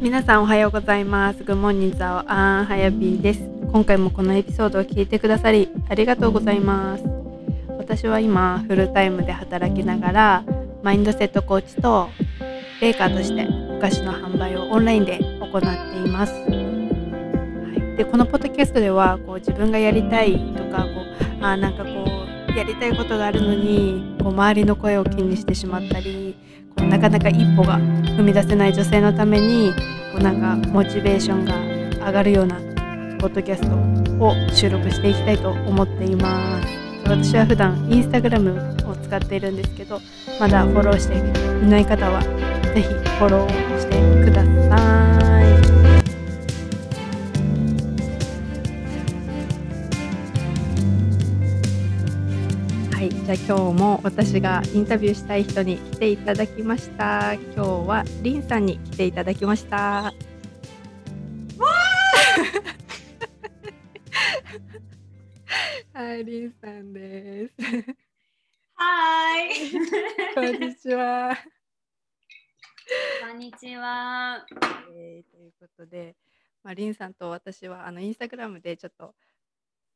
皆さんおはようございます。グモンニザオアンハヤビーです。今回もこのエピソードを聞いてくださりありがとうございます。私は今フルタイムで働きながらマインドセットコーチとベーカーとしてお菓子の販売をオンラインで行っています。はい、でこのポッドキャストではこう自分がやりたいとかこうあなんかこうやりたいことがあるのにこう周りの声を気にしてしまったりなかなか一歩が踏み出せない女性のためにこうなんかモチベーションが上がるようなポッドキャストを収録していきたいと思っています私は普段インスタグラムを使っているんですけどまだフォローしていない方は是非フォローしてください。じゃあ今日も私がインタビューしたい人に来ていただきました。今日はリンさんに来ていただきました。はい、リンさんです。はーい。こんにちは。こんにちは。えーということで、まあ、リンさんと私はあのインスタグラムでちょっと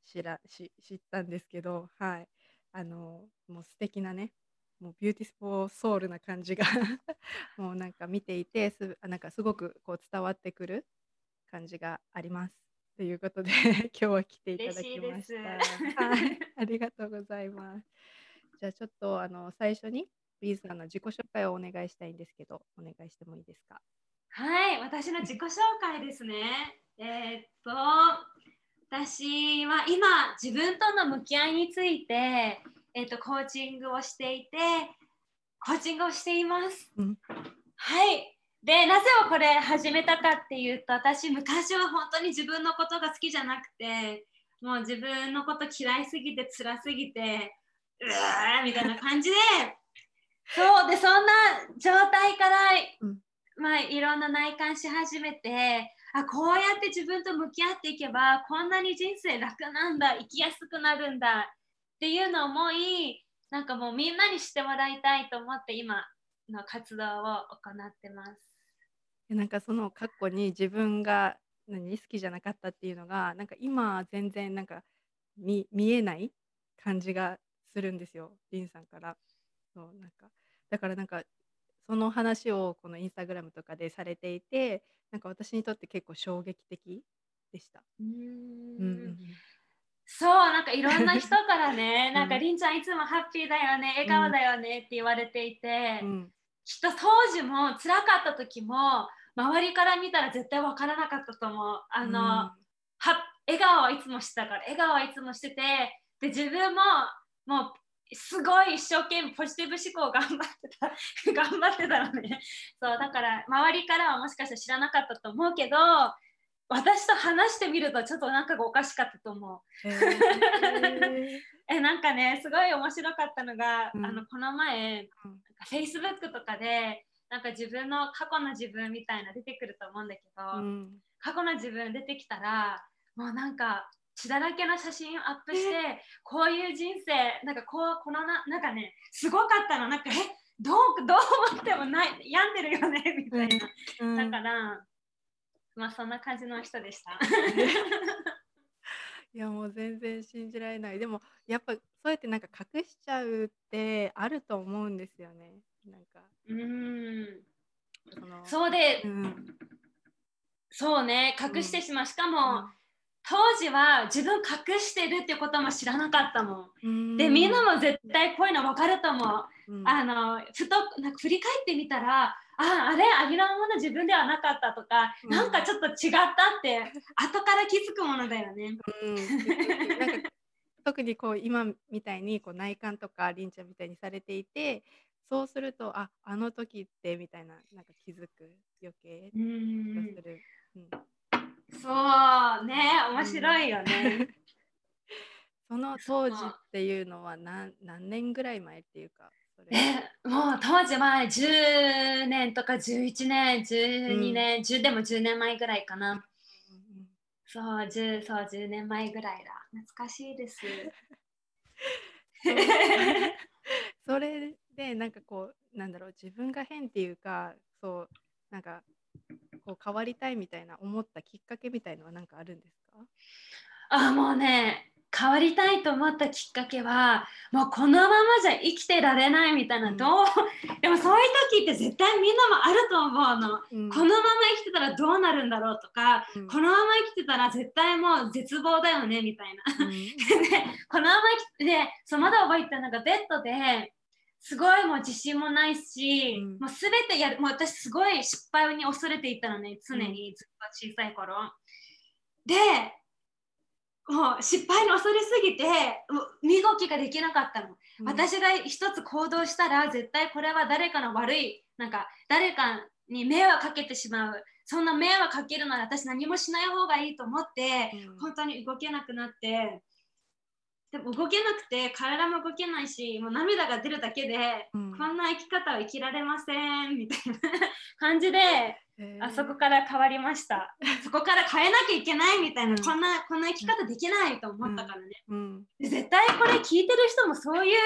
知らし知ったんですけど、はい、あのもう素敵なね、もう beautiful soul な感じが もうなんか見ていてすあなんかすごくこう伝わってくる感じがあります。ということで 今日は来ていただきました。はい、ありがとうございます。じゃあちょっとあの最初にリンさんの自己紹介をお願いしたいんですけど、お願いしてもいいですか？はい、私の自己紹介ですね。えーっと、私は今、自分との向き合いについて、えーっと、コーチングをしていて、コーチングをしています。うんはい。で、なぜをこれ始めたかっていうと、私、昔は本当に自分のことが好きじゃなくて、もう自分のこと嫌いすぎて、辛すぎて、うわーみたいな感じで、そうで、そんな状態から、うんまあ、いろんな内観し始めて、あ、こうやって自分と向き合っていけば、こんなに人生楽なんだ、生きやすくなるんだっていうのを思い、なんかもうみんなに知ってもらいたいと思って、今の活動を行ってます。でなんかその過去に自分が何好きじゃなかったっていうのがなんか今全然なんか見見えない感じがするんですよリンさんからそうなんかだからなんかその話をこのインスタグラムとかでされていてなんか私にとって結構衝撃的でした。うん。んそう、なんかいろんな人からね、ん なんかりんちゃんいつもハッピーだよね、笑顔だよねって言われていて、うん。きっと当時も辛かった時も周りから見たら絶対分からなかったと思う。あの、は笑顔はいつもしてたから笑顔はいつもしててで自分ももうすごい一生懸命ポジティブ思考頑張ってた 頑張ってたのね。そうだから周りからはもしかしたら知らなかったと思うけど私と話してみるとちょっとなんかがおかしかったと思う。へー。えなんかねすごい面白かったのが、うん。あのこの前うん。Facebook とかでなんか自分の過去の自分みたいな出てくると思うんだけど、うん。過去の自分出てきたらもうなんか血だらけの写真をアップしてこういう人生なんかこうこのななんかねすごかったの。なんかえどうどう思ってもない病んでるよねみたいな、うん。だからまあそんな感じの人でした。いやもう全然信じられない。でもやっぱそうやってなんか隠しちゃうってあると思うんですよね。なんか。うーん。そのそうで、うん。そうね隠してしまう、しかも、うん当時は自分隠してるってことも知らなかったもん。うんでみんなも絶対こういうの分かると思う。うんあのふとなんか振り返ってみたらああれあげらもの自分ではなかったとか、うんなんかちょっと違ったって後から気づくものだよね。うん特にこう今みたいにこう内観とかりんちゃんみたいにされていてそうするとああの時ってみたいななんか気づく余計う気がんする。うんそうね面白いよね。その当時っていうのは何何年ぐらい前っていうかそれえもう当時は10年とか11年12年、10でも10年前ぐらいかな。うんそう 10, そう10年前ぐらいだ。懐かしいです。それでなんかこうなんだろう自分が変っていうかそうなんかこう変わりたいみたいな思ったきっかけみたいのは何かあるんですか？あもうね変わりたいと思ったきっかけはもうこのままじゃ生きてられないみたいな、うん、どうでもそういう時って絶対みんなもあると思うの、うん、このまま生きてたらどうなるんだろうとか、うん、このまま生きてたら絶対もう絶望だよねみたいな、でこのまま生きてでそうまだ覚えてたのがベッドですごいもう自信もないし、もう全てやるもう私すごい失敗に恐れていたのね常にずっと小さい頃、でもう失敗に恐れすぎて身動きができなかったの、うん、私が一つ行動したら絶対これは誰かの悪いなんか誰かに迷惑かけてしまう。そんな迷惑かけるなら私何もしない方がいいと思って、うん、本当に動けなくなってでも動けなくて体も動けないしもう涙が出るだけで、うん、こんな生き方は生きられませんみたいな 感じであそこから変わりました。そこから変えなきゃいけないみたいな、うん、こんなこんな生き方できないと思ったからね、うん、絶対これ聞いてる人もそういう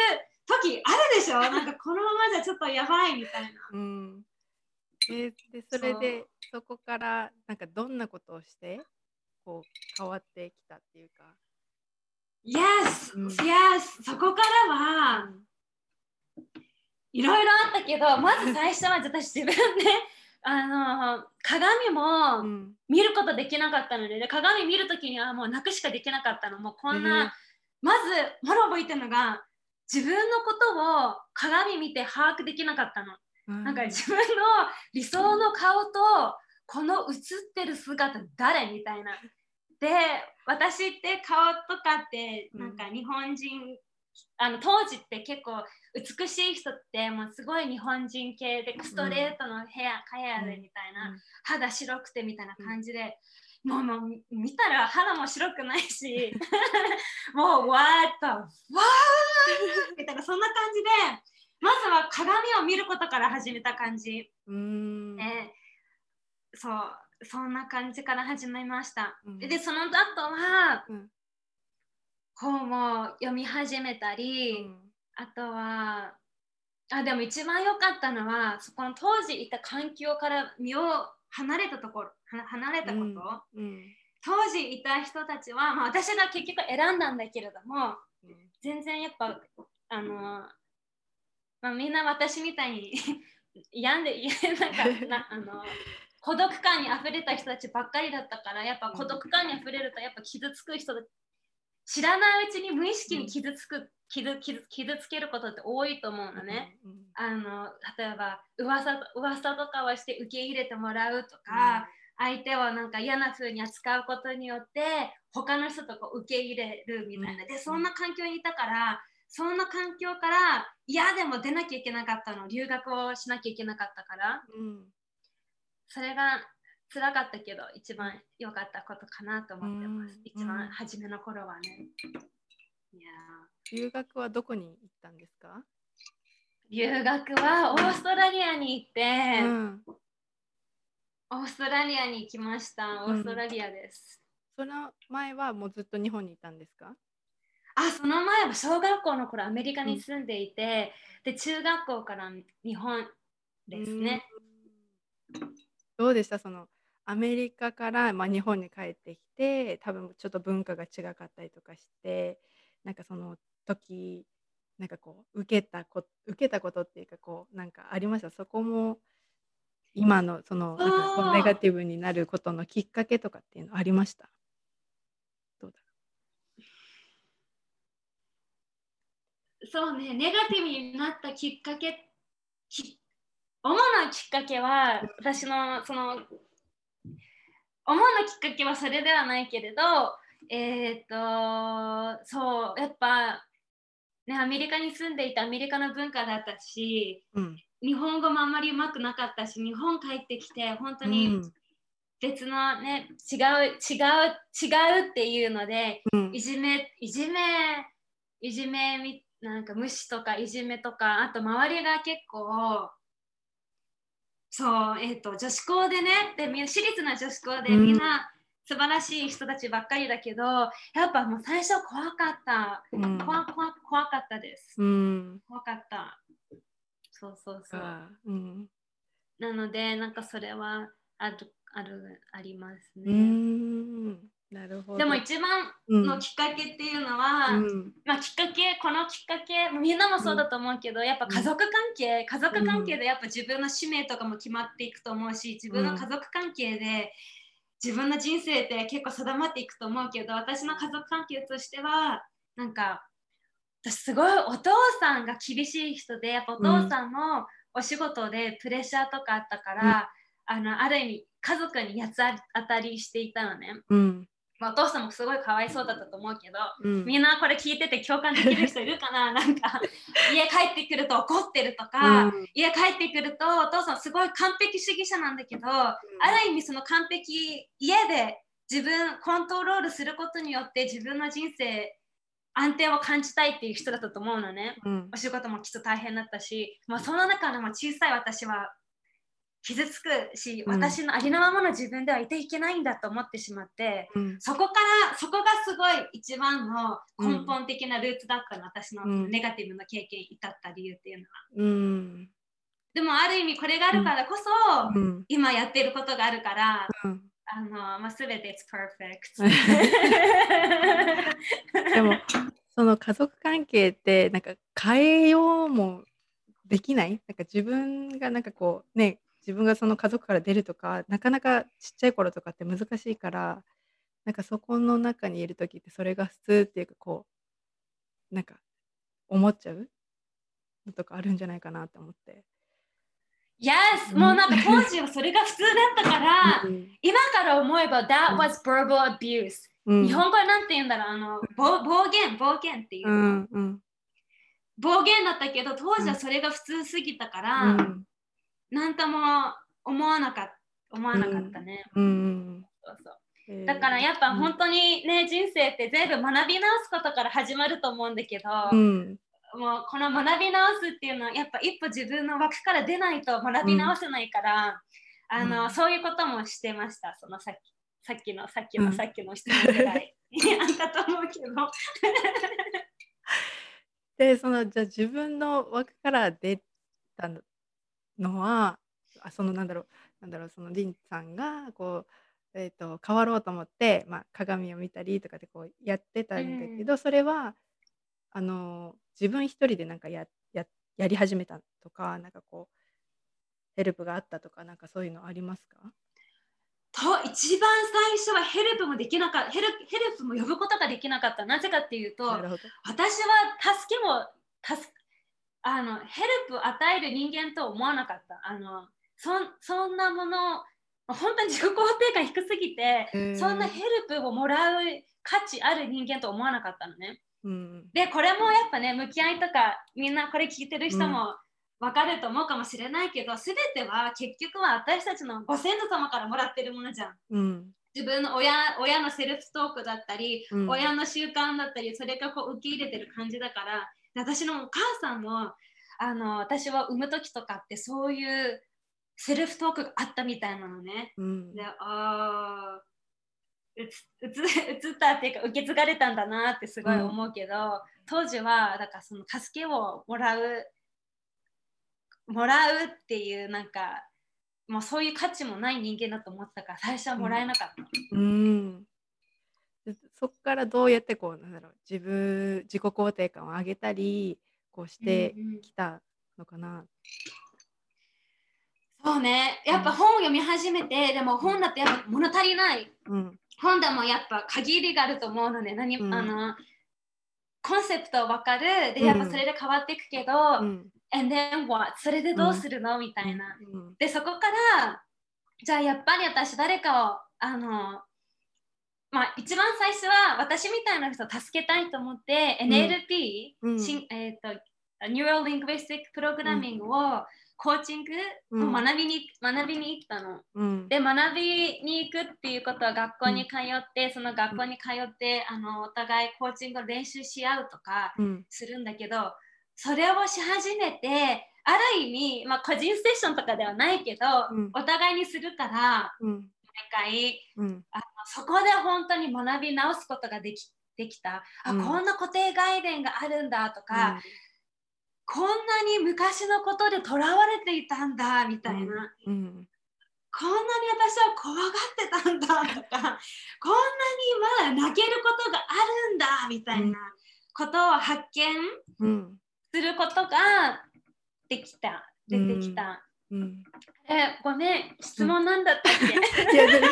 時あるでしょ？なんかこのままじゃちょっとやばいみたいな。うん。えでそれでそこからなんかどんなことをしてこう変わってきたっていうか？Yes!、うん、Yes! そこからは、いろいろあったけどまず最初は私自分で あの鏡も見ることできなかったのでで鏡見るときにはもう泣くしかできなかったの。もうこんな、えー、まずまだ覚えてるのが自分のことを鏡見て把握できなかったの、うん、なんか自分の理想の顔とこの映ってる姿誰？みたいなで私って顔とかってなんか日本人、うん、あの当時って結構美しい人ってもうすごい日本人系でストレートのヘア、カヤでみたいな、肌白くてみたいな感じで、もうもう見たら肌も白くないし もうわーっとわーみたいなそんな感じでまずは鏡を見ることから始めた感じ。うん、えー、そうそんな感じから始めました。うん、でその後は、うん、本を読み始めたり、うん、あとはあでも一番良かったのはそこの当時いた環境から身を離れたところ離れたこと、当時いた人たちは、まあ、私が結局選んだんだけれども、全然やっぱあの、まあ、みんな私みたいに 病んでなんかなあの孤独感にあふれた人たちばっかりだったからやっぱ孤独感にあふれるとやっぱ傷つく人知らないうちに無意識に傷つく、傷傷傷つけることって多いと思うのね。うんうん、あの例えば噂噂とかはして受け入れてもらうとか、うん、相手をなんか嫌な風に扱うことによって他の人とこう受け入れるみたいな。でそんな環境にいたからそんな環境から嫌でも出なきゃいけなかったの留学をしなきゃいけなかったから。それが辛かったけど一番良かったことかなと思ってます。一番初めの頃はね。いや留学はどこに行ったんですか？留学はオーストラリアに行って、うん、オーストラリアに行きました。オーストラリアです。うん、その前はもうずっと日本にいたんですか？あその前は小学校の頃アメリカに住んでいて、うん、で中学校から日本ですね。どうでした？そのアメリカから、まあ、日本に帰ってきて多分ちょっと文化が違かったりとかしてなんかその時なんかこう受けたこ受けたことっていうかこうなんかありました？そこも今のそのなんかネガティブになることのきっかけとかっていうのありました？どうだそうねネガティブになったきっかけき主なきっかけは私のその主なきっかけはそれではないけれどえっ、ー、とそうやっぱねアメリカに住んでいたアメリカの文化だったし、うん、日本語もあんまりうまくなかったし日本帰ってきて本当に別のね、違う違う違うっていうので、うん、いじめいじめいじめなんか無視とかいじめとかあと周りが結構そう、えっ、ー、と、女子校でね、で、私立の女子校でみんな素晴らしい人たちばっかりだけど、やっぱもう最初怖かった。うん、怖怖怖かったです、うん。怖かった。そうそうそう。うん、なので、なんかそれは、ああるありますね。んなるほど。でも一番のきっかけっていうのは、うん。まあ、きっかけこのきっかけみんなもそうだと思うけど、やっぱ家族関係家族関係でやっぱ自分の使命とかも決まっていくと思うし自分の家族関係で自分の人生って結構定まっていくと思うけど私の家族関係としてはなんか私すごいお父さんが厳しい人でやっぱお父さんもお仕事でプレッシャーとかあったから、あのある意味家族に八つ当たりしていたのね。うんまあ、お父さんもすごいかわいそうだったと思うけど、うん。みんなこれ聞いてて共感できる人いるかな？なんか家帰ってくると怒ってるとか、うん。家帰ってくるとお父さんすごい完璧主義者なんだけど、ある意味その完璧家で自分コントロールすることによって自分の人生安定を感じたいっていう人だったと思うのね。うん。お仕事もきっと大変だったし、まあ、その中でも小さい私は傷つくし、うん。私のありのままの自分ではいていけないんだと思ってしまって、うん。そこからそこがすごい一番の根本的なルーツだったの、私のうん。ネガティブな経験に至った理由っていうのは。うん。でもある意味これがあるからこそ、うん。今やってることがあるから、うん。あのまあ、全て it's perfect でもその家族関係ってなんか変えようもできない？なんか自分がなんかこうね自分がその家族から出るとかなかなかちっちゃい頃とかって難しいからなんかそこの中にいる時ってそれが普通っていうかこうなんか思っちゃうのとかあるんじゃないかなって思って。Yes! もうなんか当時はそれが普通だったから、うん。今から思えば That うん。was verbal abuse、うん。日本語でなんて言うんだろうあの暴暴言暴言っていう。う、んうん暴言だったけど当時はそれが普通すぎたから、うんなんとも思わなかった思わなかったね、うん。そうそうえーだからやっぱうん本当にね、人生って全部学び直すことから始まると思うんだけど、うん。もうこの学び直すっていうのはやっぱ一歩自分の枠から出ないと学び直せないから、あのうん。そういうこともしてました。そのさっきさっきのさっきうん。のさっきの質問ぐらい。あったと思うけど。で、その、じゃあ自分の枠から出たのは、あ、そのなんだろう、なんだろう、そのリンさんがこう、えっと、変わろうと思って、まあ、鏡を見たりとかでこうやってたんだけど、それは、あの、自分一人でなんかやややり始めたとか、なんかこう、ヘルプがあったとか、なんかそういうのありますか？と一番最初はヘルプもできなかったヘルヘルプも呼ぶことができなかったなぜかっていうと。私は助けも助あのヘルプを与える人間と思わなかった。あのそんそんなもの本当に自己肯定感低すぎて、へー。そんなヘルプをもらう価値ある人間と思わなかったのね。うん。でこれもやっぱね向き合いとかみんなこれ聞いてる人も分かると思うかもしれないけど、全ては結局は私たちのご先祖様からもらってるものじゃん。うん。自分の親親のセルフトークだったり、うん。親の習慣だったりそれがこう受け入れてる感じだから私のお母さんもあの私は産む時とかってそういうセルフトークがあったみたいなのね。うんであーうつ うつったっていうか受け継がれたんだなってすごい思うけど、当時はだからその助けをもらうもらうっていうなんかもうそういう価値もない人間だと思ってたから最初はもらえなかった。うん。でそこからどうやってこうなんだろう自分自己肯定感を上げたりこうしてうんうん。きたのかな？そうね、やっぱ本を読み始めて、でも本だってやっぱ物足りない。うん。本でもやっぱ限りがあると思うので、何、うん。あのコンセプトわかる。で、うん。やっぱそれで変わっていくけど、うん。and then what? それでどうするの、みたいな。うん。で、そこから、じゃあやっぱり私誰かを、あの、まあ一番最初は私みたいな人を助けたいと思って、NLP、うん。しんえっ、と、 Neuro-Linguistic Programming を、コーチングを学びに、学びに行ったの。うん。で学びに行くっていうことは学校に通って、その学校に通ってあのお互いコーチングを練習し合うとかうん。するんだけどそれをし始めてある意味、まあ、個人セッションとかではないけど、うん。お互いにするからうん毎回うん。あのそこで本当に学び直すことができできた。あ、うん。こんな固定概念があるんだとか、こんなに昔のことでとらわれていたんだみたいな。うん。こんなに私は怖がってたんだとか こんなにまだ泣けることがあるんだみたいなことを発見することができた、出てきた。うん、えごめん質問なんだったっけ、うん、いや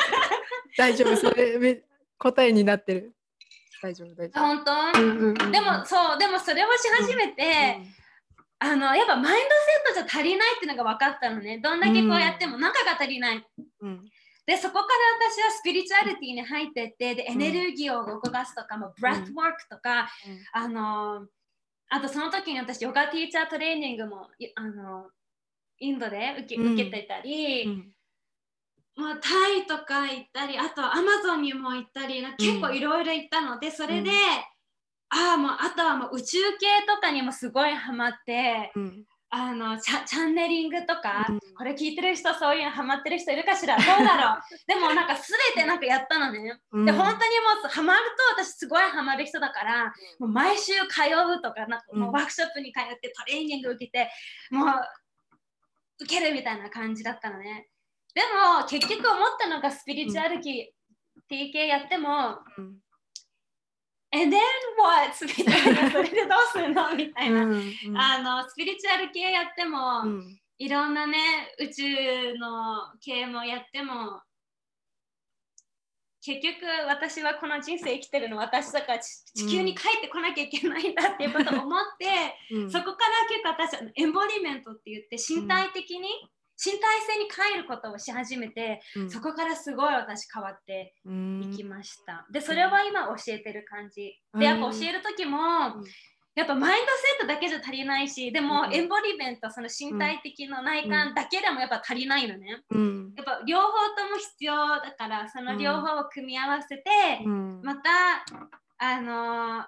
大丈夫それ答えになってる。大丈夫大丈夫。本当、うんうんうん、でもそうでもそれをし始めて、うんうん、あのやっぱマインドセットじゃ足りないっていうのが分かったのね。どんだけこうやっても中が足りない、うん、でそこから私はスピリチュアリティに入ってってでエネルギーを動かすとかも、ブラッドワークとか、あのあとその時に私ヨガティーチャートレーニングもあのインドで受け,、受けてたり、まあ、タイとか行ったりあとアマゾンにも行ったり結構いろいろ行ったので、それで、ああもうあとはもう宇宙系とかにもすごいハマって、あのチャンネリングとか、うん、これ聞いてる人そういうのハマってる人いるかしら？どうだろう？でもなんか全てなんかやったのね、うん、で本当にもうハマると私すごいハマる人だからもう毎週通うとかなんかもうワークショップに通ってトレーニング受けてもう受けるみたいな感じだったのね。でも結局思ったのがスピリチュアルキー、TK やっても、うん。And then what? みたいな、それでどうするのみたいな、うんうん、あの。スピリチュアル系やっても、うん、いろんなね、宇宙の系もやっても、結局私はこの人生生きてるの私だから地球に帰ってこなきゃいけないんだっていうことを思って、うん、そこから結構私はエンボリメントって言って身体的に身体性に変えることをし始めて、うん、そこからすごい私変わっていきました。でそれは今教えてる感じ。でやっぱ教える時も、やっぱマインドセットだけじゃ足りないしでも、エンボリメントその身体的な内観だけでもやっぱ足りないのね、うん、やっぱ両方とも必要だからその両方を組み合わせて、うん、またあのー、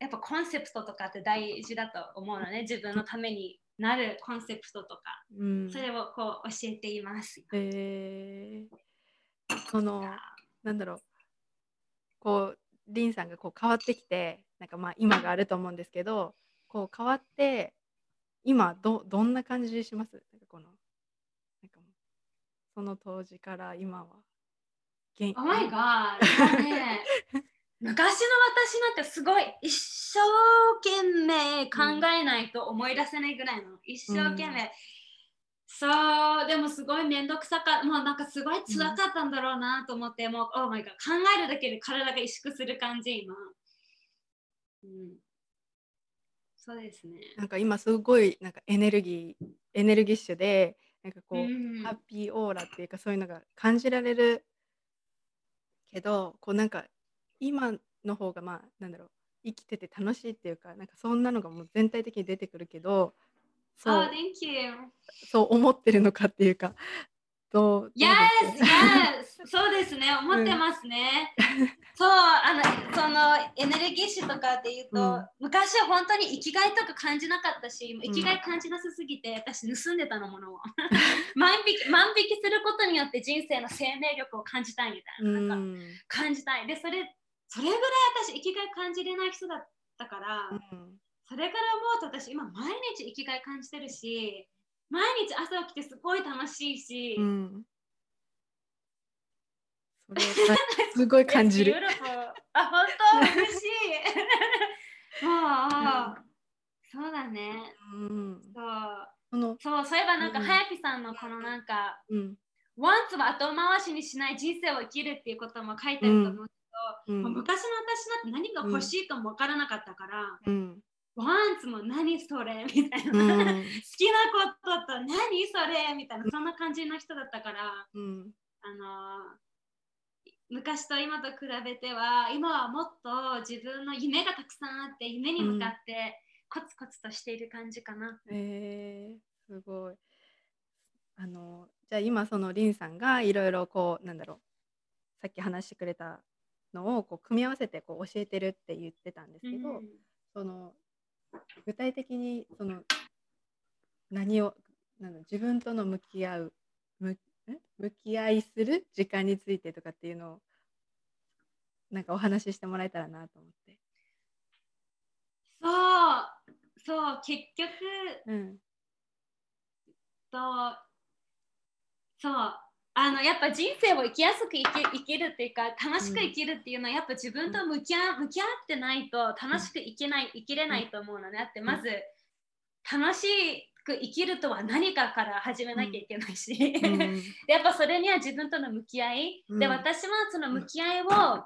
やっぱコンセプトとかって大事だと思うのね。自分のためになるコンセプトとか、うん、それをこう教えています。えー、そのなんだろう。こうリンさんがこう変わってきてなんかまあ今があると思うんですけどこう変わって今どどんな感じします？なんかこのなんかその当時から今は。お前がね 昔の私なんてすごい一生懸命考えないと思い出せないぐらいの、うん、一生懸命、うん、そうでもすごい面倒くさかもうなんかすごい辛かったんだろうなと思って、うん、もう、oh my God、考えるだけで体が萎縮する感じ今、うん、そうですね。なんか今すごいなんかエネルギーエネルギッシュでなんかこう、うん、ハッピーオーラっていうかそういうのが感じられるけどこうなんか今の方がまあなんだろう生きてて楽しいっていうかなんかそんなのがもう全体的に出てくるけどそう,、oh, thank you. そう思ってるのかっていうかどう Yes, yes! そうですね、思ってますね。うん、そう、あの、そのエネルギッシュとかっていうと、うん、昔は本当に生きがいとか感じなかったし、生きがい感じなさすぎて、私盗んでたのものを。万引き万引きすることによって人生の生命力を感じたいみたいな。なんか感じたい。で、それ、それぐらい私生きがい感じれない人だったから、うん、それから思うと私今毎日生きがい感じてるし、毎日朝起きてすごい楽しいし、うん、すごい感じる。あ、本当嬉しい。もう、うん、そうだね。うん、そう。そうそういえばなんか、はやぴさんのこのなんか、うん、ワンツは後回しにしない人生を生きるっていうことも書いてあると思うけど、うん、昔の私なんて何が欲しいとも分からなかったから、うん、ワンツも何それ？みたいな、うん、好きなことと何それ？みたいな。そんな感じの人だったから、うん、あの昔と今と比べては今はもっと自分の夢がたくさんあって夢に向かってコツコツとしている感じかな。うん、えー、すごい。あのじゃあ今そのリンさんがいろいろこうなんだろう。さっき話してくれたのをこう組み合わせてこう教えてるって言ってたんですけど、うん、その具体的にその何をなんだ自分との向き合う向向き合いする時間についてとかっていうのをなんかお話ししてもらえたらなと思って。そうそう結局、うん、とそうあのやっぱ人生を生きやすく生き生きるっていうか楽しく生きるっていうのはやっぱ自分と向き合向き合ってないと楽しく生きない生きれないと思うのね。だってまず楽しく生きるとは何かから始めなきゃいけないし、うん。やっぱそれには自分との向き合い、うん。で私はその向き合いを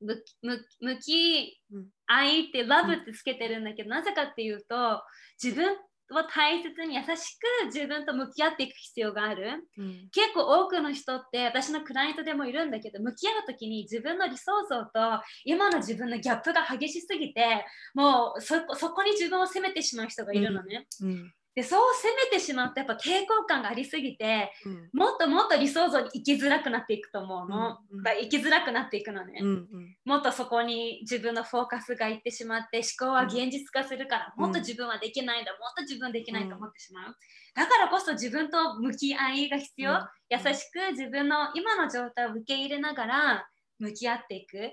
向き向向きうん合いってラブってつけてるんだけど、なぜかっていうと自分を大切に優しく自分と向き合っていく必要がある。うん。結構多くの人って私のクライアントでもいるんだけど向き合う時に自分の理想像と今の自分のギャップが激しすぎてもうそこそこに自分を責めてしまう人がいるのね。うんでそう責めてしまうとやっぱ抵抗感がありすぎてうんもっともっと理想像に生きづらくなっていくと思うの。うんきづらくなっていくのね。うんうんもっとそこに自分のフォーカスがいってしまって思考は現実化するから、うんもっと自分はできないんだ、もっと自分できないと思ってしまう。だからこそ自分と向き合いが必要。うん優しく自分の今の状態を受け入れながら向き合っていく。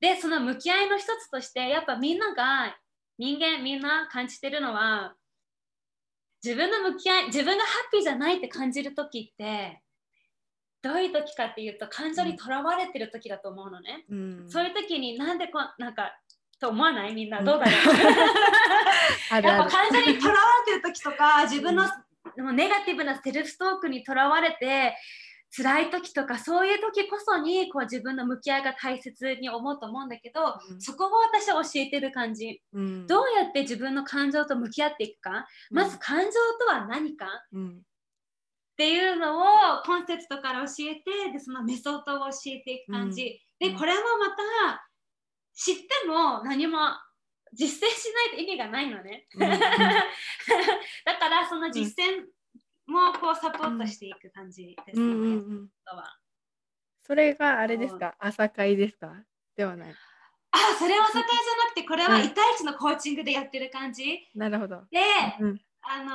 で、その向き合いの一つとして、やっぱみんなが、人間みんな感じてるのは、自分の向き合い、自分がハッピーじゃないって感じる時って、どういう時かっていうと、感情にとらわれてる時だと思うのね。うん。そういう時になんでこなんかと思わない？みんなどうだろう、あるやっぱ感情にとらわれてる時とか自分の、もうネガティブなセルフトークにとらわれて辛い時とかそういう時こそにこう自分の向き合いが大切に思うと思うんだけど、うん。そこを私は教えてる感じ。うん。どうやって自分の感情と向き合っていくか、まず感情とは何か？うん。っていうのをコンセプトから教えてでそのメソッドを教えていく感じ、うん。でこれもまた知っても何も実践しないと意味がないのね、うん。うん。だからその実践もこうサポートしていく感じですね、うんうんうん。それがあれですか？朝会ですか？ではない。あそれは酒井じゃなくてこれはうん。1対1のコーチングでやってる感じ。なるほど。で、うんあの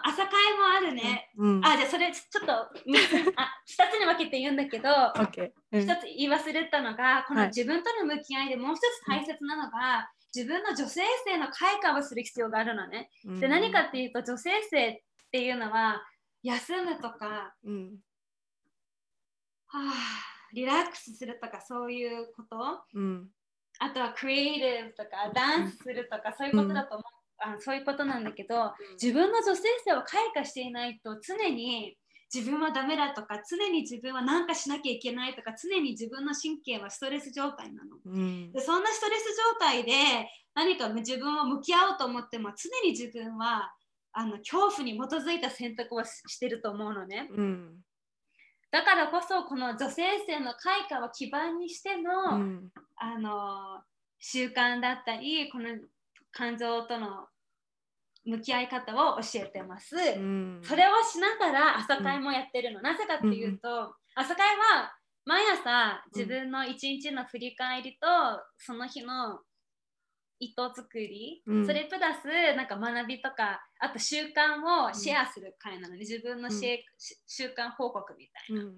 ー朝会もあるね、うんあじゃあそれちょっとみあ2つに分けて言うんだけどオッケー。うん。一つ言い忘れたのが、このはい自分との向き合いでもう一つ大切なのが、自分の女性性の開花をする必要があるのね。で、何かっていうと、女性性っていうのは、休むとか、うんはあ、リラックスするとか、そういうこと？うんあとはクリエイティブとか、ダンスするとか、そういうことだと思う。あそういうことなんだけど、自分の女性性を開花していないと常に自分はダメだとか常に自分は何かしなきゃいけないとか常に自分の神経はストレス状態なの。うんでそんなストレス状態で何か自分を向き合おうと思っても常に自分はあの恐怖に基づいた選択をししてると思うのね。うんだからこそこの女性性の開花を基盤にしての,、うんあの習慣だったりこの感情との向き合い方を教えてます。うんそれをしながら朝会もやってるの。なぜかっていうと、朝会は毎朝自分の一日の振り返りと、その日の意図作り、うん。それプラスなんか学びとか、あと習慣をシェアする会なの。で、自分のシェ、し習慣報告みたいな。うん。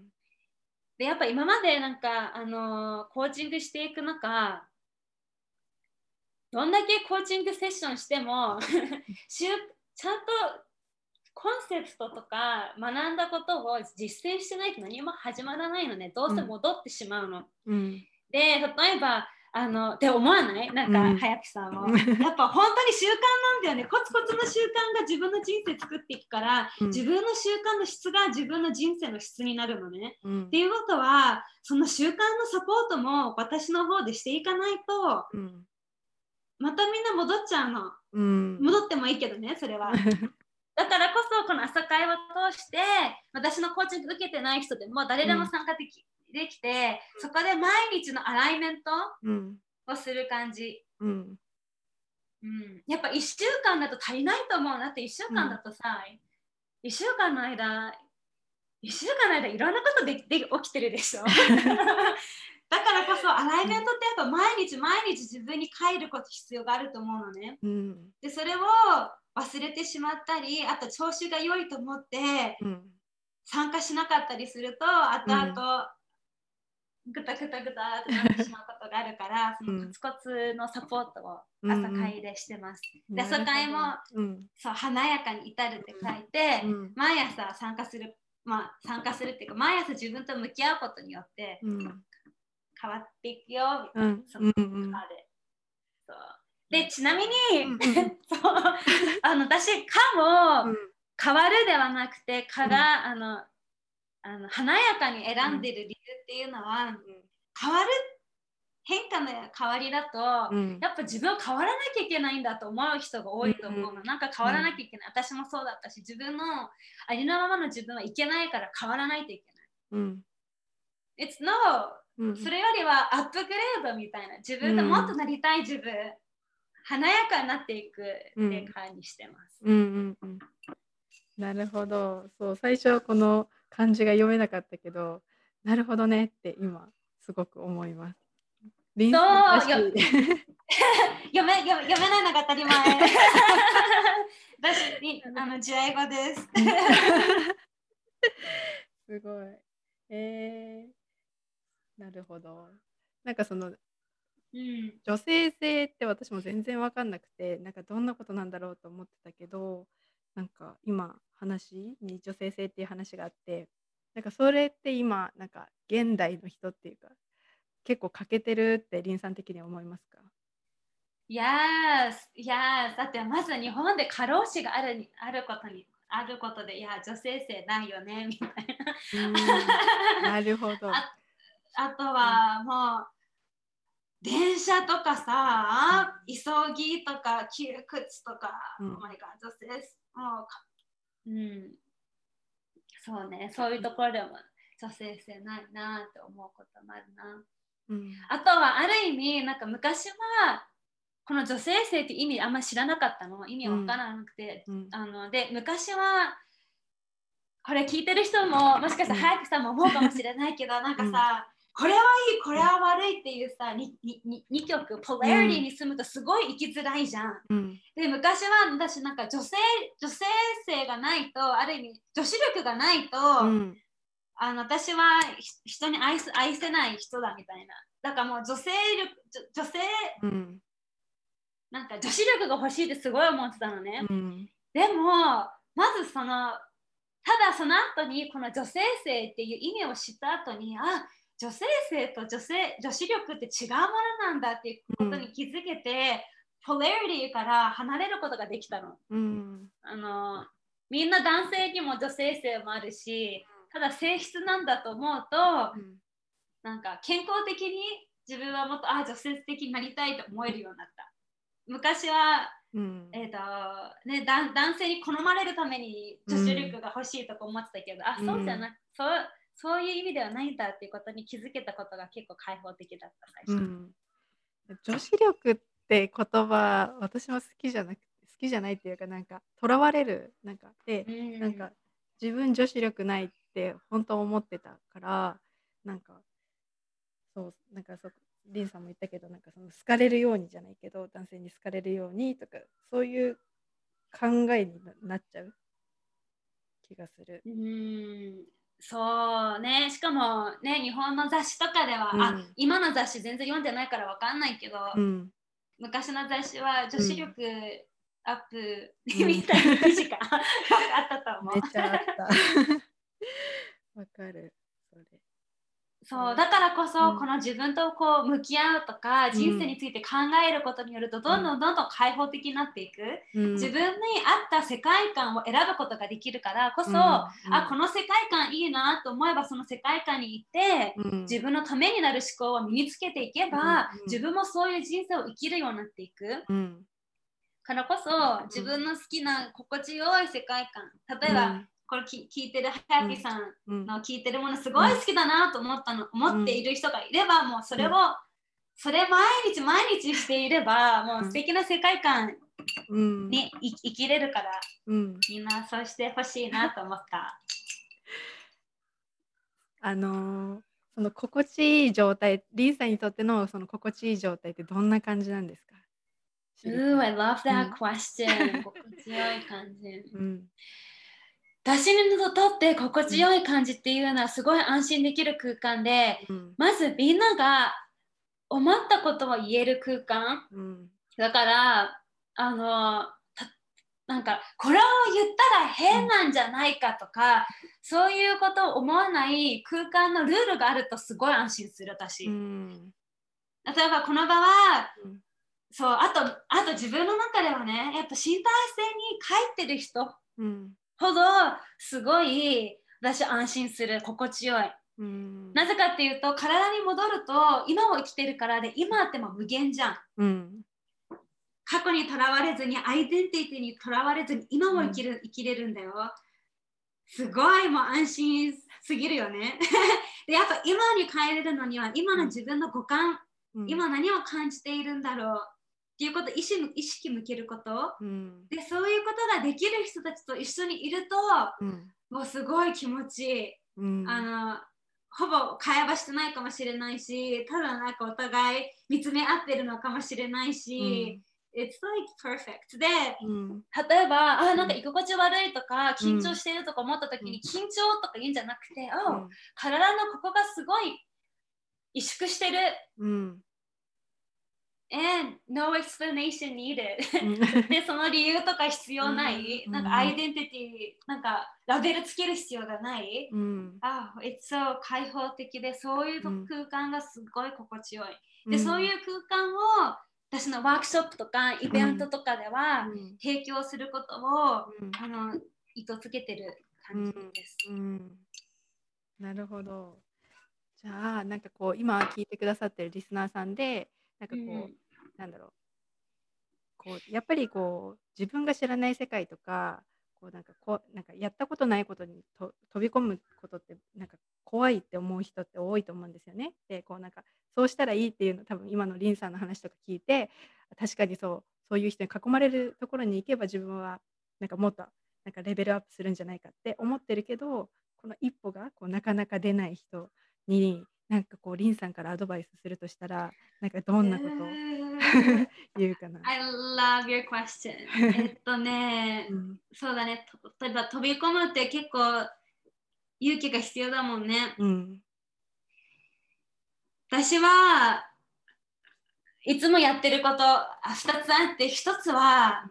で、やっぱ今までなんか、あのーコーチングしていく中、どんだけコーチングセッションしても しゅちゃんとコンセプトとか学んだことを実践してないと何も始まらないのね。どうせ戻ってしまうの。うん。で例えばあのって思わない？なんか、うん。はやぴさんも。う んやっぱ本当に習慣なんだよね。コツコツの習慣が自分の人生作っていくから、うん。自分の習慣の質が自分の人生の質になるのね。うん。っていうことはその習慣のサポートも私の方でしていかないとうん。またみんな戻っちゃうの。うん。戻ってもいいけどねそれは。だからこそこの朝会を通して私のコーチング受けてない人でも誰でも参加でき,、できてそこで毎日のアライメントうん。をする感じ、うん。うん、やっぱ1週間だと足りないと思うだって1週間だとさ、1週間の間1週間の間いろんなことでで起きてるでしょ。だからこそアライメントってやっぱ毎日毎日自分に帰ること必要があると思うのね。うん。でそれを忘れてしまったりあと調子が良いと思ってうん。参加しなかったりすると後々、ぐたぐたぐたってなって しまうことがあるから、そのコツコツのサポートを朝会でしてます。で朝会もうん。そう華やかに至るって書いて、うん。毎朝参加するまあ、参加するっていうか毎朝自分と向き合うことによってうん。変わっていくよみたいな、うん。そのうんうん中でそう。でちなみに、そう。あの私「か」も、うん。変わるではなくて「かが」あのあの華やかに選んでる理由っていうのは、変わる変化の変わりだと、うん。やっぱ自分は変わらなきゃいけないんだと思う人が多いと思うの、うん。うんなんか変わらなきゃいけない、私もそうだったし自分のありのままの自分はいけないから変わらないといけない。うん。It's no うん。それよりはアップグレードみたいな。自分でもっとなりたい自分、華やかになっていくって感じにしてます、うんうんうん。なるほど。そう、最初はこの漢字が読めなかったけど、なるほどねって今すごく思います。そう 読め読め読めないのが当たり前 私にあの地合語ですすごい。えー、なるほど。なんかそのうん女性性って私も全然わかんなくて、なんかどんなことなんだろうと思ってたけど、なんか今話に女性性っていう話があって、なんかそれって今なんか現代の人っていうか結構欠けてるって林さん的には思いますか？Yes, yes. だってまず日本で過労死があるにあることにあることで、いや、女性性ないよね、みたいな。なるほど。ああとはもう、電車とかさ、急ぎとか、窮屈とか、うん oh my god 女性すもうか、うん。そうね、そういうところでも女性性ないなって思うこともあるな。うん。あとはある意味なんか昔はこの女性性って意味あんま知らなかったの。意味わからなくて、うん。あので昔はこれ聞いてる人ももしかしたらうん早くさんも思うかもしれないけどなんかさ、これはいいこれは悪いっていうさ 2, 曲ポラリティに住むとすごい生きづらいじゃん。うんで昔は私なんか女性女性性がないとある意味女子力がないと、うんあの私はひ人に愛す愛せない人だみたいな。だからもう女性力女女性うんなんか女子力が欲しいってすごい思ってたのね。うんでもまずそのただその後にこの女性性っていう意味を知った後にあ女性性と女性女子力って違うものなんだっていうことに気づけて、ポラリティから離れることができたの。うん。あのみんな男性にも女性性もあるしただ性質なんだと思うとなんか健康的に自分はもっとあ女性的になりたいと思えるようになった。昔は、うん。えーとね、だ男性に好まれるために女子力が欲しいとか思ってたけど、あそうじゃなく、そうそういう意味ではないんだっていうことに気づけたことが結構開放的だった最初、うん。女子力って言葉私も好きじゃなく好きじゃないっていうかなんかとらわれるなんかでうん。なんか自分女子力ないって本当思ってたからなんかそうなんかそうリンさんも言ったけどなんかその好かれるようにじゃないけど男性に好かれるようにとかそういう考えにななっちゃう気がする。うんそうね。しかもね日本の雑誌とかでは、うん。あ今の雑誌全然読んでないからわかんないけど、うん、昔の雑誌は女子力アップ、うん。みたいな記事が あったと思う。めっちゃあった。わかる。そうだからこそ、うん。この自分とこう向き合うとか、ん。人生について考えることによるとどんどんどんどん開放的になっていく、うん。自分に合った世界観を選ぶことができるからこそ、うん。あこの世界観いいなと思えばその世界観に行って、うん。自分のためになる思考を身につけていけば、うん。自分もそういう人生を生きるようになっていく。うん。からこそ自分の好きな心地よい世界観例えば、これき聞いてるハヤピーさんうんの聞いてるものすごい好きだなと思ったの、思っている人がいればもうそれを、うん。それ毎日毎日していればもう素敵な世界観うん。にい生きれるからうん。みんなそうしてほしいなと思った。あのーその心地いい状態リンさんにとってのその心地いい状態ってどんな感じなんですか？Ooh, I love that うん。question. 心地よい感じ。うん私にとって心地よい感じっていうのはすごい安心できる空間で、うん。まずみんなが思ったことを言える空間。うん。だから、あの、たなんかこれを言ったら変なんじゃないかとか、そういうことを思わない空間のルールがあるとすごい安心する私、うん。例えばこの場はうんそうあとあと自分の中ではねやっぱ身体性に書いてる人。うんほどすごい私安心する心地よい。うん。なぜかっていうと体に戻ると今を生きてるからで今ってもう無限じゃん。うん。過去にとらわれずにアイデンティティにとらわれずに今も生きる、生きれるんだよ。すごいもう安心すぎるよね。でやっぱ今に変えれるのには今の自分の五感、うん。今何を感じているんだろうっていうこと意識意識向けること。うん。でそういうことができる人たちと一緒にいるとうん。もうすごい気持ちいい、うん。あのほぼ会話してないかもしれないしただなんかお互い見つめ合ってるのかもしれないし、It's like perfect. でうん。例えばあなんか居心地悪いとか緊張してるとか思った時に緊張とか言うんじゃなくて、あ体のここがすごい萎縮してる。うん and no explanation needed. うん でその理由とか必要ない、うんなんかアイデンティティなんかラベルつける必要がない、うん。あ、it's so 開放的でそういううん。空間がすごい心地よい。で、うん。そういう空間を私のワークショップとかイベントとかではうん。提供することを、うん。あの意図つけてる感じです。うん。なるほど。じゃあなんかこう今聞いてくださってるリスナーさんでなんかこう、うんなんだろうこうやっぱりこう自分が知らない世界とかこうなんかこうなんかやったことないことにと飛び込むことってなんか怖いって思う人って多いと思うんですよね。でこうなんかそうしたらいいっていうの多分今のリンさんの話とか聞いて確かにそうそういう人に囲まれるところに行けば自分はなんかもっとなんかレベルアップするんじゃないかって思ってるけどこの一歩がこうなかなか出ない人になんかこうリンさんからアドバイスするとしたらなんかどんなこと？を 言うかな？I love your question. えっとね、うん。そうだね、と例えば飛び込むって結構勇気が必要だもんね。うん。私はいつもやってることあ2つあって1つは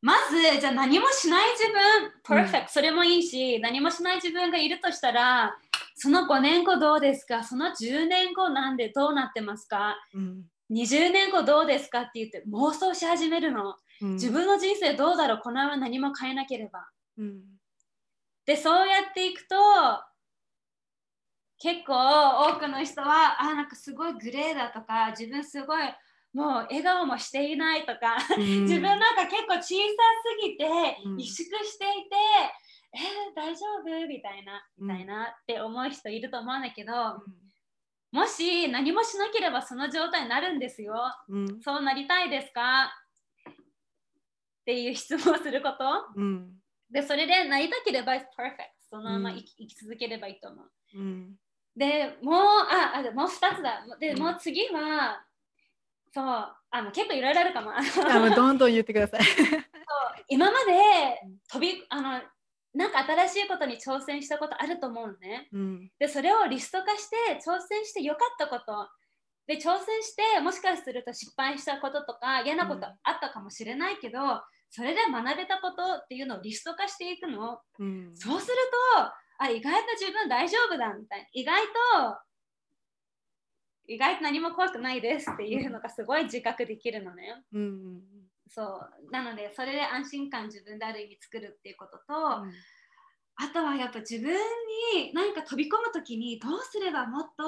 まずじゃあ何もしない自分。perfect、それもいいし何もしない自分がいるとしたらその5年後どうですか？その10年後なんでどうなってますか？うん。20年後どうですかって言って妄想し始めるの。うん。自分の人生どうだろう？このまま何も変えなければ。うん。でそうやっていくと結構多くの人はあなんかすごいグレーだとか自分すごいもう笑顔もしていないとか、うん。自分なんか結構小さすぎてうん。萎縮していて、えー大丈夫？みたいなみたいなって思う人いると思うんだけど、もし何もしなければその状態になるんですよ。うん。そうなりたいですか？っていう質問をすること。うん。でそれでなりたければ perfect そのままうん。生き,、生き続ければいいと思う。うん。でもうああでもう2つだ。で、うん。もう次はそうあの結構いろいろあるかも。あのどんどん言ってください。今までうん飛びあのなんか新しいことに挑戦したことあると思うのね。うん。でそれをリスト化して挑戦してよかったこと。で挑戦してもしかすると失敗したこととか嫌なことうん。あったかもしれないけど、それで学べたことっていうのをリスト化していくの。うん。そうするとあ意外と自分大丈夫だみたいな。意外と意外と何も怖くないですっていうのがすごい自覚できるのね。うんそう。なのでそれで安心感自分である意味作るっていうことと、うん。あとはやっぱ自分に何か飛び込む時にどうすればもっと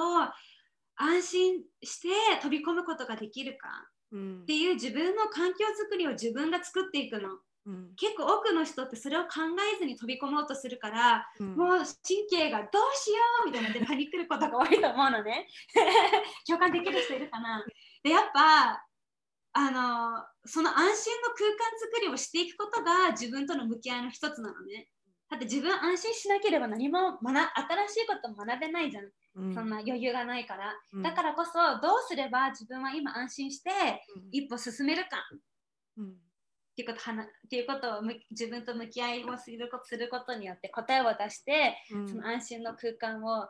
安心して飛び込むことができるかうん。っていう自分の環境づくりを自分が作っていくの。うん。結構多くの人ってそれを考えずに飛び込もうとするからうん。もう神経がどうしようみたいなでパニックることが多いと思うのね。共感できる人いるかな。でやっぱあのその安心の空間づくりをしていくことが自分との向き合いの一つなのね。だって自分安心しなければ何も学新しいこと学べないじゃん、うん。そんな余裕がないから。うん。だからこそどうすれば自分は今安心して一歩進めるか。うん。っていうことはなっていうことをむ自分と向き合いをすることすることによって答えを出してうん。その安心の空間を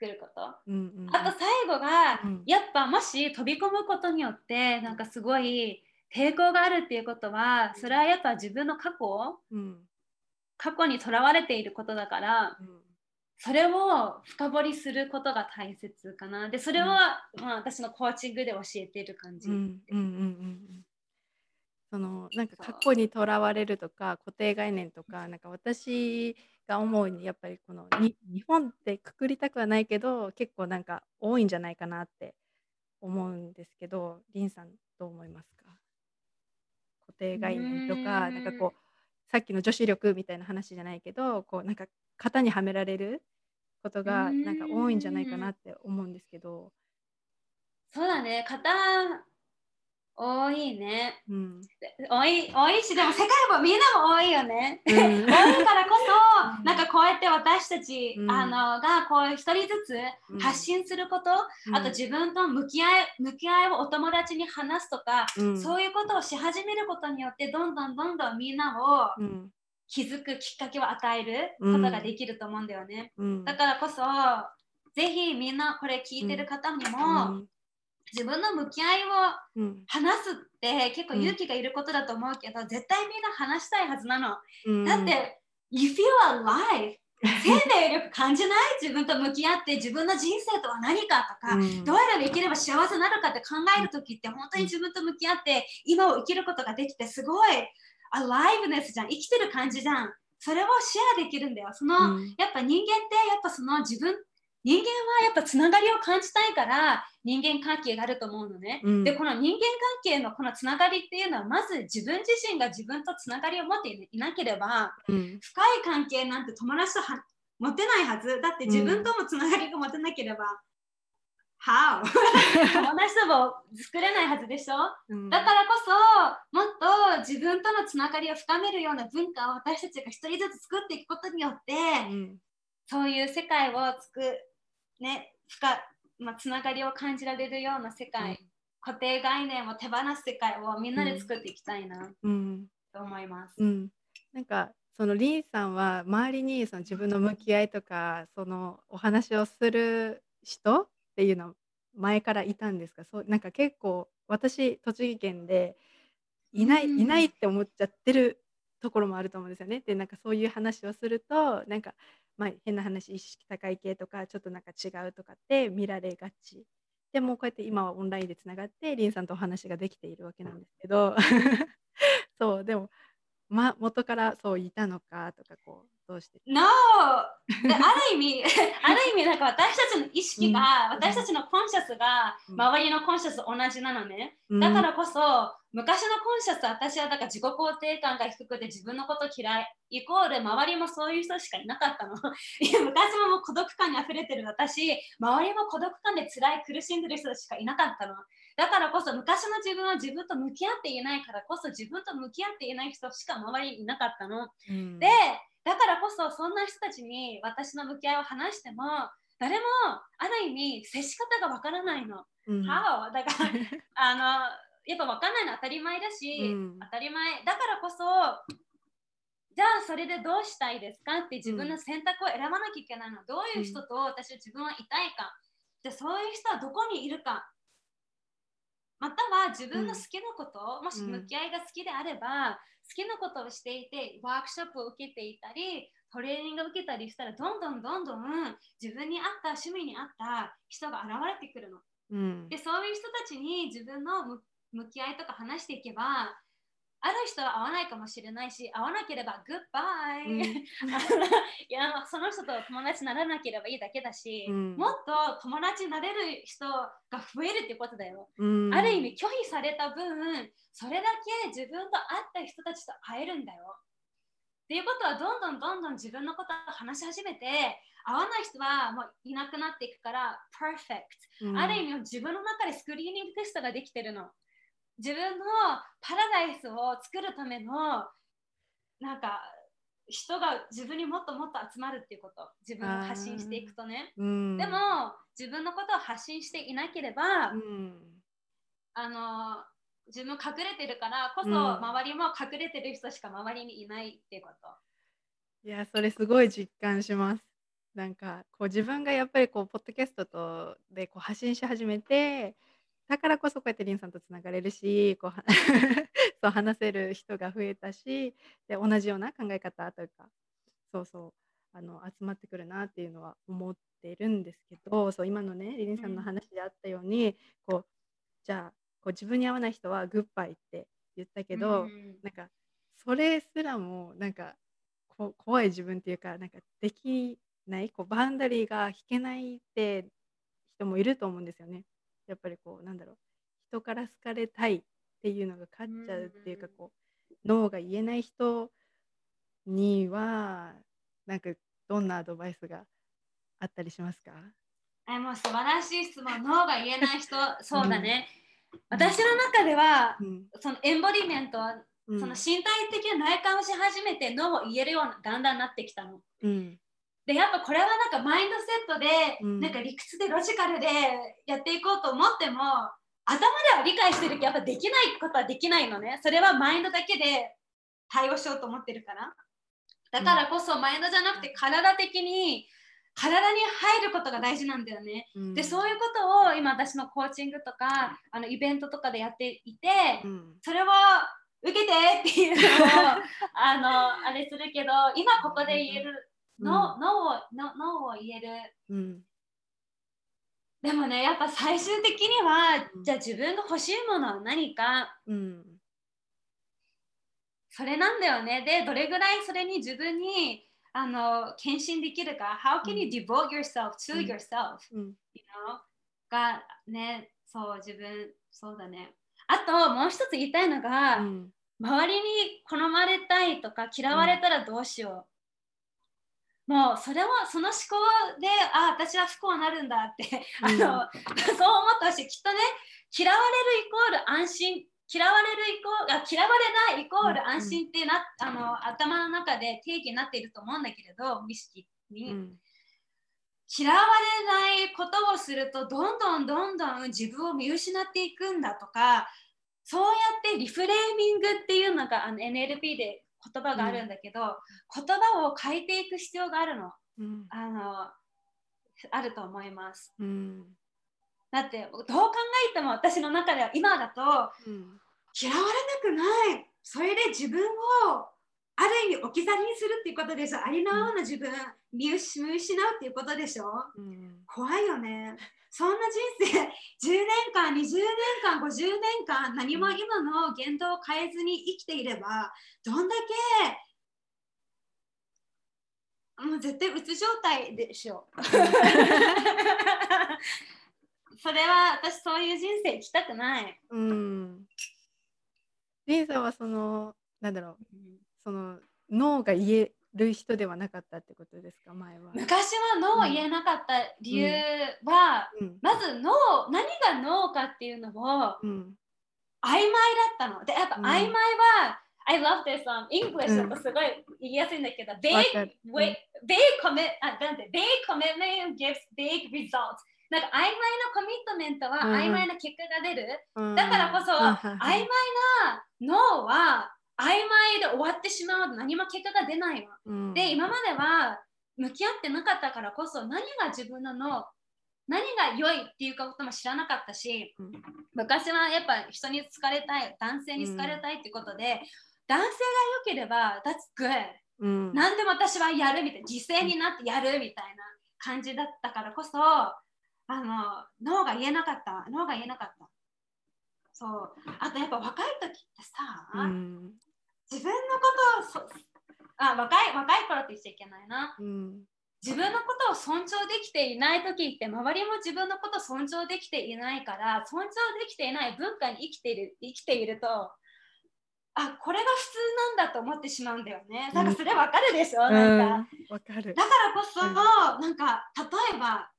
作ること？うんうんあと最後が、うん。やっぱもし飛び込むことによってなんかすごい抵抗があるっていうことはそれはやっぱ自分の過去、うん、過去にとらわれていることだから、うん、それを深掘りすることが大切かな。でそれは、うん、まあ、私のコーチングで教えている感じ。そのなんか過去にとらわれるとか固定概念とかなんか私が思うにやっぱりこのに日本ってくくりたくはないけど結構なんか多いんじゃないかなって思うんですけどリンさんどう思いますか？固定概念とかなんかこうさっきの女子力みたいな話じゃないけどこうなんか型にはめられることがなんか多いんじゃないかなって思うんですけど。そうだね。型多いね、うん、多い多いしでも世界もみんなも多いよね、うん、多いからこそなんかこうやって私たち、うん、あのがこう一人ずつ発信すること、あと自分と向き合い向き合いをお友達に話すとか、そういうことをし始めることによってどんどんどんどんみんなを気づくきっかけを与えることができると思うんだよね、だからこそぜひみんなこれ聞いてる方にも、自分の向き合いを話すって結構勇気がいることだと思うけど、うん、絶対みんな話したいはずなの。うん、だって、You feel alive! 生命力感じない？自分と向き合って自分の人生とは何かとか、うん、どうやら生きれば幸せになるかって考える時って本当に自分と向き合って今を生きることができてすごいアライブネスじゃん。生きてる感じじゃん。それをシェアできるんだよ。その、うん、やっぱ人間ってやっぱその自分人間はやっぱつながりを感じたいから人間関係があると思うのね、うん、でこの人間関係のこのつながりっていうのはまず自分自身が自分とつながりを持っていなければ、うん、深い関係なんて友達とは持てないはず。だって自分ともつながりが持てなければ、How? 友達とも作れないはずでしょ、うん、だからこそもっと自分とのつながりを深めるような文化を私たちが一人ずつ作っていくことによって、うん、そういう世界を作ね深まあ、つながりを感じられるような世界、うん、固定概念を手放す世界をみんなで作っていきたいな、うん、と思います。うん、なんかそのリンさんは周りにその自分の向き合いとかそのお話をする人っていうの前からいたんですか？そうなんか結構私栃木県でいない、いないって思っちゃってるところもあると思うんですよね。でなんかそういう話をするとなんかまあ、変な話意識高い系とかちょっとなんか違うとかって見られがち。でもこうやって今はオンラインでつながってリンさんとお話ができているわけなんですけど。そうでも、ま、元からそういたのかとかこうどうして ?No! ある意味、ある意味なんか私たちの意識が、うん、私たちのコンシャスが周りのコンシャス同じなのね。うん、だからこそ昔のコンシャス私はだから自己肯定感が低くて自分のこと嫌いイコール周りもそういう人しかいなかったの。いや昔ももう孤独感に溢れてる私周りも孤独感で辛い苦しんでる人しかいなかったの。だからこそ昔の自分は自分と向き合っていないからこそ自分と向き合っていない人しか周りにいなかったの、うん、でだからこそそんな人たちに私の向き合いを話しても誰もある意味接し方がわからないの。うん、How? だから あのやっぱわかんないのは当たり前だし、うん、当たり前だからこそじゃあそれでどうしたいですかって自分の選択を選ばなきゃいけないの。どういう人と私は自分はいたいか。じゃあそういう人はどこにいるか。または自分の好きなこと、もし向き合いが好きであれば、好きなことをしていてワークショップを受けていたりトレーニングを受けたりしたらどんどんどんどん自分に合った趣味に合った人が現れてくるの。うん、でそういう人たちに自分の向き合いとか話していけばある人は会わないかもしれないし、会わなければグッバイ、うん、いやその人と友達にならなければいいだけだし、うん、もっと友達になれる人が増えるってことだよ、うん、ある意味拒否された分、それだけ自分と会った人たちと会えるんだよ。っていうことはどんどんどんどん自分のことを話し始めて会わない人はもういなくなっていくから perfect、ある意味自分の中でスクリーニングテストができてるの。自分のパラダイスを作るためのなんか人が自分にもっともっと集まるっていうこと。自分を発信していくとね、うん、でも自分のことを発信していなければ、うん、あの自分隠れてるからこそ、周りも隠れてる人しか周りにいないっていうこと。いやそれすごい実感します。なんかこう自分がやっぱりこうポッドキャストとでこう発信し始めてだからこそこうやってリンさんとつながれるしこうは そう話せる人が増えたしで同じような考え方というかそうそうあの集まってくるなっていうのは思ってるんですけどそう今のねリリンさんの話であったように、こうじゃあこう自分に合わない人はグッバイって言ったけど、うんなんかそれすらもなんかこ怖い自分っていうかなんかできないこうバウンダリーが引けないって人もいると思うんですよね。やっぱりこうなんだろう人から好かれたいっていうのが勝っちゃうっていうかうんこうノーが言えない人にはなんかどんなアドバイスがあったりしますか？えもう素晴らしい質問。脳が言えない人、そうだね。私の中では、うんそのエンボディメントは、うんその身体的な内観をし始めて脳を言えるようなだんだんなってきたの。うんでやっぱこれはなんかマインドセットで、うん。なんか理屈でロジカルでやっていこうと思っても頭では理解してるけどやっぱできないことはできないのね。それはマインドだけで対応しようと思ってるから。だからこそマインドじゃなくて体的に体に入ることが大事なんだよね。うん。でそういうことを今私のコーチングとかあのイベントとかでやっていて、うん。それを受けてっていうのを あのあれするけど今ここで言えるの、のをののを言える。うん。でもねやっぱ最終的には、うん。じゃあ自分が欲しいものは何か。うん。それなんだよね。でどれぐらいそれに自分にあの献身できるか。How can you devote yourself to うん。yourself、うん。You know? がねそう自分そうだね。あともう一つ言いたいのが、うん。周りに好まれたいとか嫌われたらどうしよう、もうそれはその思考であ私は不幸になるんだってあの、そう思ってほしいきっとね嫌われるイコール安心嫌われるイコールあ嫌われないイコール安心ってな、あの頭の中で定義になっていると思うんだけれど無意識に、うん。嫌われないことをするとどんどんどんどん自分を見失っていくんだとかそうやってリフレーミングっていうのがあの NLP で言葉があるんだけど、言葉を変えていく必要があるの。うん。あのあると思います。うん。だってどう考えても私の中では今だとうん。嫌われなくない。それで自分をある意味置き去りにするっていうことでしょ？ありのままの自分見失うっていうことでしょ？うん怖いよね。そんな人生、10年間、20年間、50年間、何も今の言動を変えずに生きていれば、どんだけ、もう絶対うつ状態でしょ？それは私そういう人生生きたくない。うん。リンさんはそのなんだろうその脳が言える人ではなかったってことですか？前は。昔はノーを言えなかった理由は、うん。まずノー、何がノーかっていうのをうん。曖昧だったの。で、やっぱうん。曖昧は、I love this、um, English だとすごい言いやすいんだけど、わ big, かる。wait, big commit, あ、なんて、big commitment gives big results。なんか曖昧なコミットメントはうん。曖昧な結果が出る。うん。だからこそ、うん。曖昧なノーは曖昧で終わってしまうと何も結果が出ないわ。うん。で、今までは向き合ってなかったからこそ何が自分のノー何が良いっていうことも知らなかったし、うん。昔はやっぱ人に好かれたい男性に好かれたいってことで、男性が良ければ That's good うん。何でも私はやるみたいな犠牲になってやるみたいな感じだったからこそあの脳が言えなかった脳が言えなかった。そう。あとやっぱ若い時ってさ、うん自分のことをそあ若い若い頃って言っちゃいけないな。うん。自分のことを尊重できていない時って周りも自分のことを尊重できていないから尊重できていない文化に生きている生きているとあこれが普通なんだと思ってしまうんだよね。だからそれわかるでしょ、なんか。わかる。だからこそ、うん。なんか例えば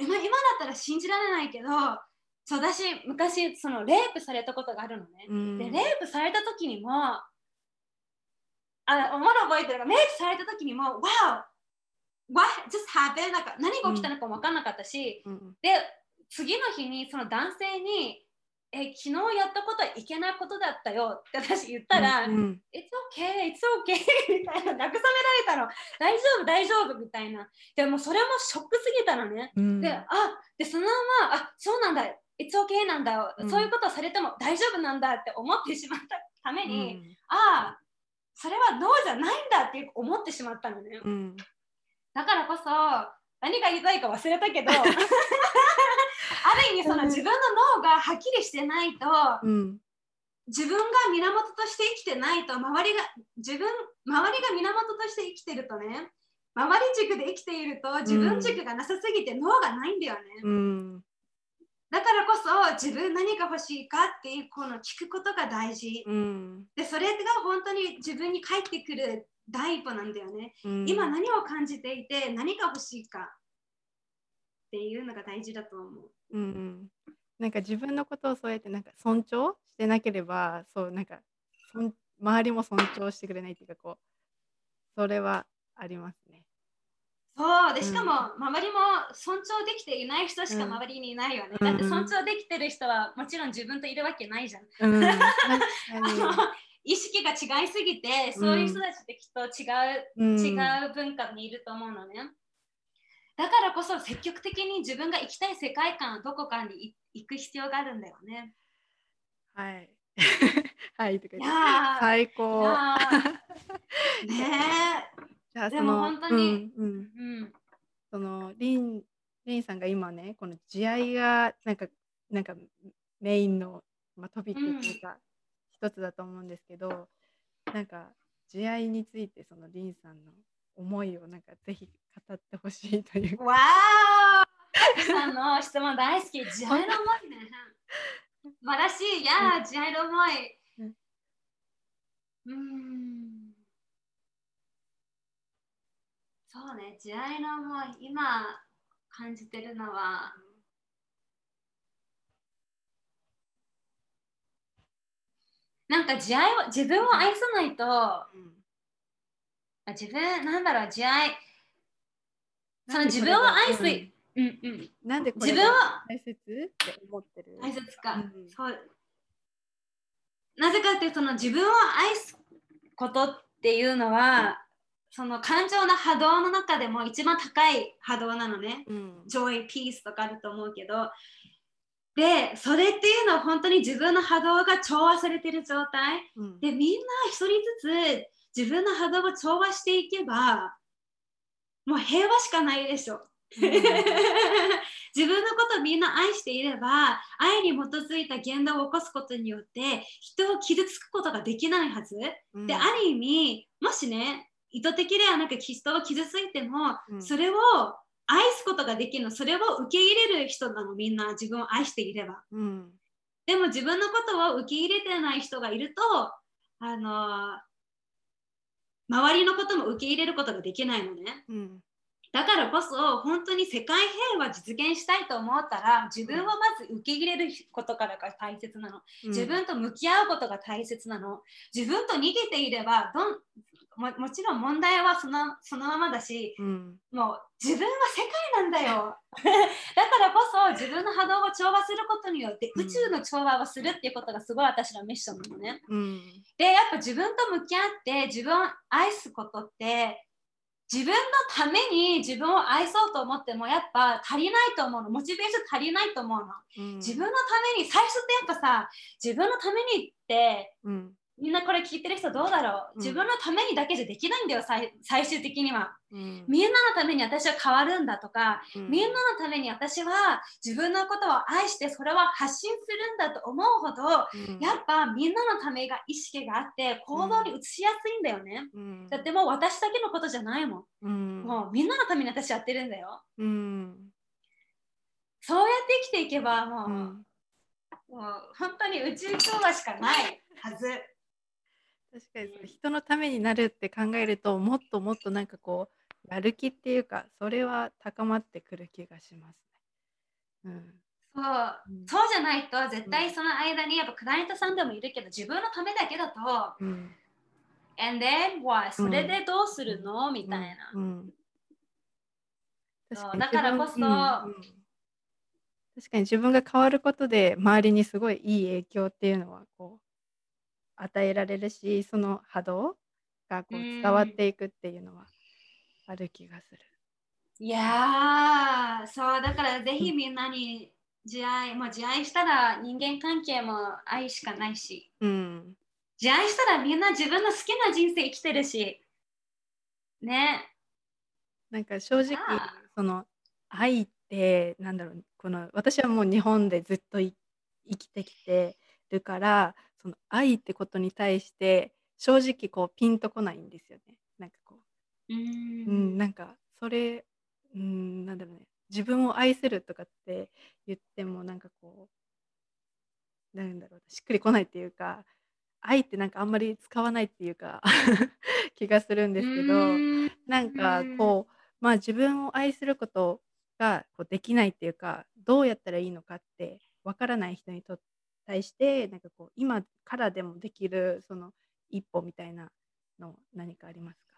今今だったら信じられないけどそう私昔そのレイプされたことがあるのね、うんでレイプされた時にもあまだ覚えてるがレイプされた時にも Wow! What just happened? なんか何が起きたのかも分かんなかったし、うんで次の日にその男性にえ昨日やったことはいけないことだったよって私言ったら、うんうん、It's okay, it's okay みたいな、慰められたの、大丈夫、大丈夫みたいな。でもそれもショックすぎたのね。うんで、あで、そのまま、あそうなんだ、It's okay なんだ。よ、うん。そういうことをされても大丈夫なんだって思ってしまったために、うん。ああ、それはノーじゃないんだって思ってしまったのね。うん。だからこそ、何が言いたいか忘れたけど、ある意味その自分の脳がはっきりしてないと、うん。自分が源として生きてないと周りが自分周りが源として生きてるとね周り軸で生きていると自分軸がなさすぎて脳がないんだよね、うんだからこそ自分何が欲しいかっていうこの聞くことが大事。うん。でそれが本当に自分に返ってくる第一歩なんだよね、うん。今何を感じていて何が欲しいかっていうのが大事だと思う。うんうん。なんか自分のことをそうやってなんか尊重してなければそうなんか周りも尊重してくれないっていうかこうそれはあります。ね。そう。でうん。しかも周りも尊重できていない人しかうん。周りにいないよね、うん。だって尊重できてる人はもちろん自分といるわけないじゃん、うん、意識が違いすぎてそういう人たちってきっと違う、に、違う文化にいると思うのね。だからこそ積極的に自分が行きたい世界観どこかにい行く必要があるんだよね。はい。はいとか最高。ねじゃあその本当にうんうんえうんそのリンリンさんが今ねこの慈愛がなんかなんかメインの、まあ、トピックっていうか、一つだと思うんですけどなんか慈愛についてそのリンさんの思いをなんかぜひ語ってほしいというか。わーさんの質問大好き。慈愛の思いね。素晴らしい。いやー、慈愛の思い。うんそうね、慈愛の思い。今感じてるのは、なんか慈愛を自分を愛さないと、あ自分、なんだろう、慈愛。その自分を愛す、うんうんうん、なんでこれ自分をが大切って思ってる？大切か、うんそうなぜかっていうとその自分を愛すことっていうのはその感情の波動の中でも一番高い波動なのね。うん。ジョイ、ピースとかあると思うけど。でそれっていうのは本当に自分の波動が調和されてる状態。うん。でみんな一人ずつ自分の波動を調和していけばもう平和しかないでしょ。自分のことをみんな愛していれば愛に基づいた言動を起こすことによって人を傷つくことができないはず、うん。である意味もしね意図的ではなく人を傷ついても、うんそれを愛すことができるのそれを受け入れる人なのみんな自分を愛していればうんでも自分のことを受け入れてない人がいるとあの周りのことも受け入れることができないのね。うんだからこそ本当に世界平和実現したいと思ったら自分をまず受け入れることからが大切なの。自分と向き合うことが大切なの。自分と逃げていればどんももちろん問題はそのそのままだしうん。もう自分は世界なんだよ。だからこそ自分の波動を調和することによってうん。宇宙の調和をするっていうことがすごい私のミッションなのね。うん。でやっぱ自分と向き合って自分を愛すことって自分のために自分を愛そうと思ってもやっぱ足りないと思うの。モチベーション足りないと思うの。うん。自分のために最初ってやっぱさ自分のためにってうんみんなこれ聞いてる人どうだろう？うん。自分のためにだけじゃできないんだよ最最終的には。うん。みんなのために私は変わるんだとかうん。みんなのために私は自分のことを愛してそれは発信するんだと思うほどうん。やっぱみんなのためが意識があって行動に移しやすいんだよね。うん。だってもう私だけのことじゃないもん。うん。もうみんなのために私やってるんだよ。うん。そうやって生きていけばもう,、うん。もう本当に宇宙調和しかないはず。確かにそれ人のためになるって考えるともっともっとなんかこうやる気っていうかそれは高まってくる気がしますね。そううん。そうじゃないと絶対その間にやっぱクライアントさんでもいるけど自分のためだけだとうん。うん And then what? それでどうするの、みたいな。そうだからこそ確かに自分が変わることで周りにすごいいい影響っていうのはこう与えられるしその波動がこう伝わっていくっていうのはある気がする。いやーそうだからぜひみんなに自愛もう自愛したら人間関係も愛しかないし。うん、自愛したらみんな自分の好きな人生生きてるし。ね。なんか正直あ。その愛ってなんだろうこの私はもう日本でずっとい生きてきてるからその愛ってことに対して正直こうピンとこないんですよね。なんかこう。う、うん、なんかそれ、うん、なんだろうね。自分を愛するとかって言ってもなんかこうなんだろうしっくりこないっていうか愛ってなんかあんまり使わないっていうか 気がするんですけど。なんかこう、まあ自分を愛することがこうできないっていうか、どうやったらいいのかってわからない人にと対して、なんかこう今からでもできるその一歩みたいなの何かありますか？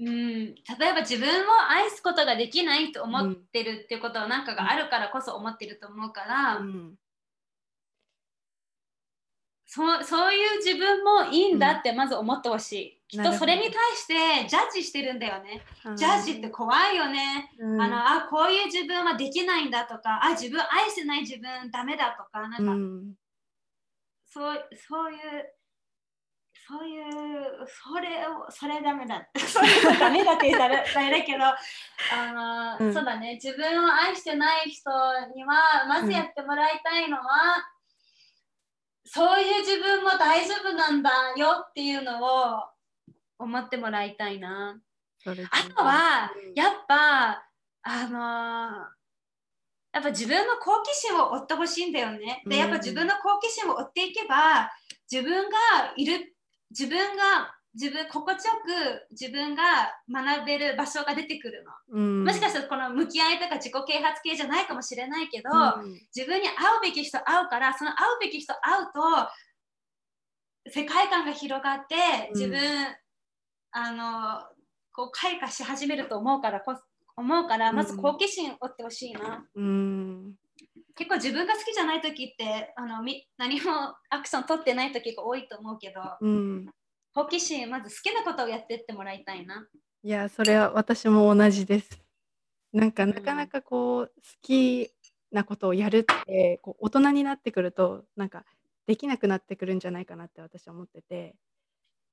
うん、例えば自分を愛すことができないと思ってるっていうことは何かがあるからこそ思ってると思うから、うん、そうそういう自分もいいんだってまず思ってほしい。きっとそれに対してジャッジしてるんだよね。ジャッジって怖いよね。うん、あのあこういう自分はできないんだとかあ自分愛せない自分ダメだとかなんか、うん、そうそういうそういうそれをそれダメだ。それはダメだって言ったら あれだけどあの、うん。そうだね。自分を愛してない人にはまずやってもらいたいのは、そういう自分も大丈夫なんだよっていうのを思ってもらいたいな。あとはうんやっぱあのーやっぱ自分の好奇心を追ってほしいんだよね。で、うんやっぱ自分の好奇心を追っていけば、自分がいる、自分が、自分、心地よく自分が学べる場所が出てくるの。うん、もしかしたらこの向き合いとか自己啓発系じゃないかもしれないけど、うん。自分に会うべき人会うからその会うべき人会うと世界観が広がってうん。自分、あのこう開花し始めると思うからこ思うからまず好奇心を追ってほしいな、うん、結構自分が好きじゃない時ってあのみ何もアクション取ってない時が多いと思うけどうん、好奇心まず好きなことをやってってもらいたいな。いやそれは私も同じです。なんかんなかなかこう好きなことをやるってこう大人になってくるとなんかできなくなってくるんじゃないかなって私は思ってて、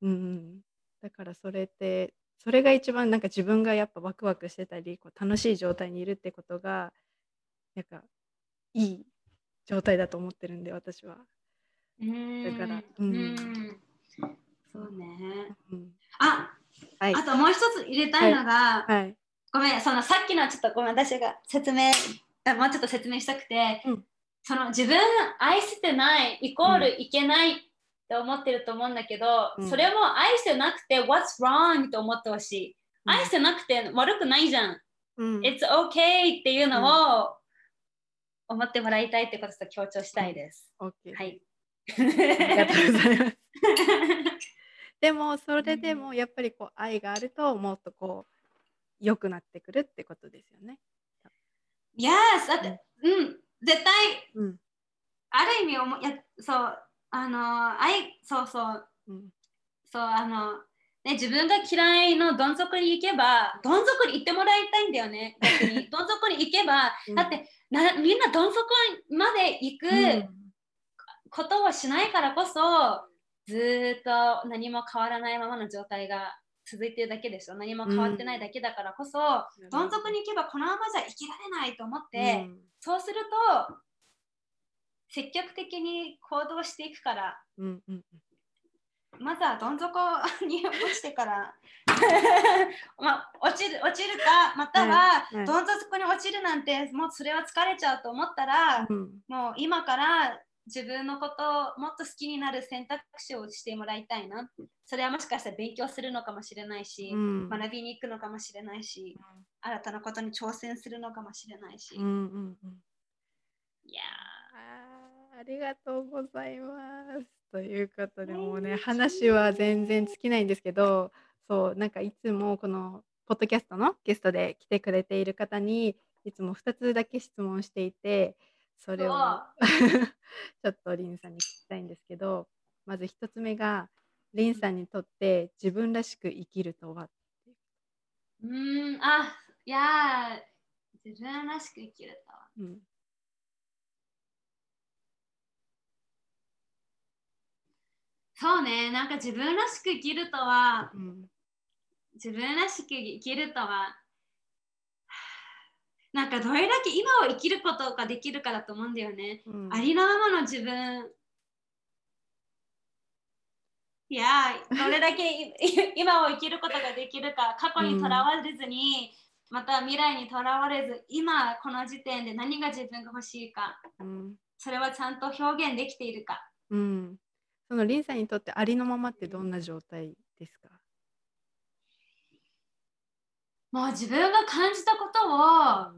うんうん、だからそれってそれが一番なんか自分がやっぱワクワクしてたりこう楽しい状態にいるってことがなんかいい状態だと思ってるんで私は。うん。だからううんんそうねうん、あはいあともう一つ入れたいのが、はいごめん、そのさっきのはちょっとごめん、私が説明、あもうちょっと説明したくて、うんその自分愛してないイコールいけないって思ってると思うんだけど、うんそれも愛してなくて What's wrong? って思ってほしい。愛してなくて悪くないじゃん。うん、It's okay っていうのを思ってもらいたいってことと強調したいです。はい。ありがとうございます。でもそれでもやっぱりこう愛があるともっとこう良くなってくるってことですよね。yes! だって、うん、絶対うん。ある意味思いやそうあの愛そうそう。うん。そうあのね自分が嫌いのどん底に行けばどん底に行ってもらいたいんだよね。逆に。どん底に行けばうん。だってなみんなどん底まで行くことをしないからこそ、ずーっと何も変わらないままの状態が続いてるだけでしょ何も変わってないだけだからこそ、どん底に行けばこのままじゃ生きられないと思って、そうすると積極的に行動していくからうんうんうんまずはどん底に落ちてから まあ、落ちる落ちるかまたは、どん底に落ちるなんてもうそれは疲れちゃうと思ったら、うん。もう今から自分のことをもっと好きになる選択肢をしてもらいたいな。それはもしかしたら勉強するのかもしれないし、うん。学びに行くのかもしれないし新たなことに挑戦するのかもしれないし、うんうんうん。いやありがとうございます。ということでもうね話は全然尽きないんですけどそうなんかいつもこのポッドキャストのゲストで来てくれている方にいつも2つだけ質問していてそれを。ちょっとリンさんに聞きたいんですけどまず1つ目がリンさんにとって自分らしく生きるとは？うんあいや自分らしく生きるとは、うん。そうねなんか自分らしく生きるとは。うん。自分らしく生きるとはなんかどれだけ今を生きることができるかだと思うんだよね。うんありのままの自分。いやどれだけい 今を生きることができるか、過去にとらわれずに、また未来にとらわれず、今この時点で何が自分が欲しいか、うんそれはちゃんと表現できているか。うんそのリンさんにとってありのままってどんな状態ですか？もう自分が感じたことを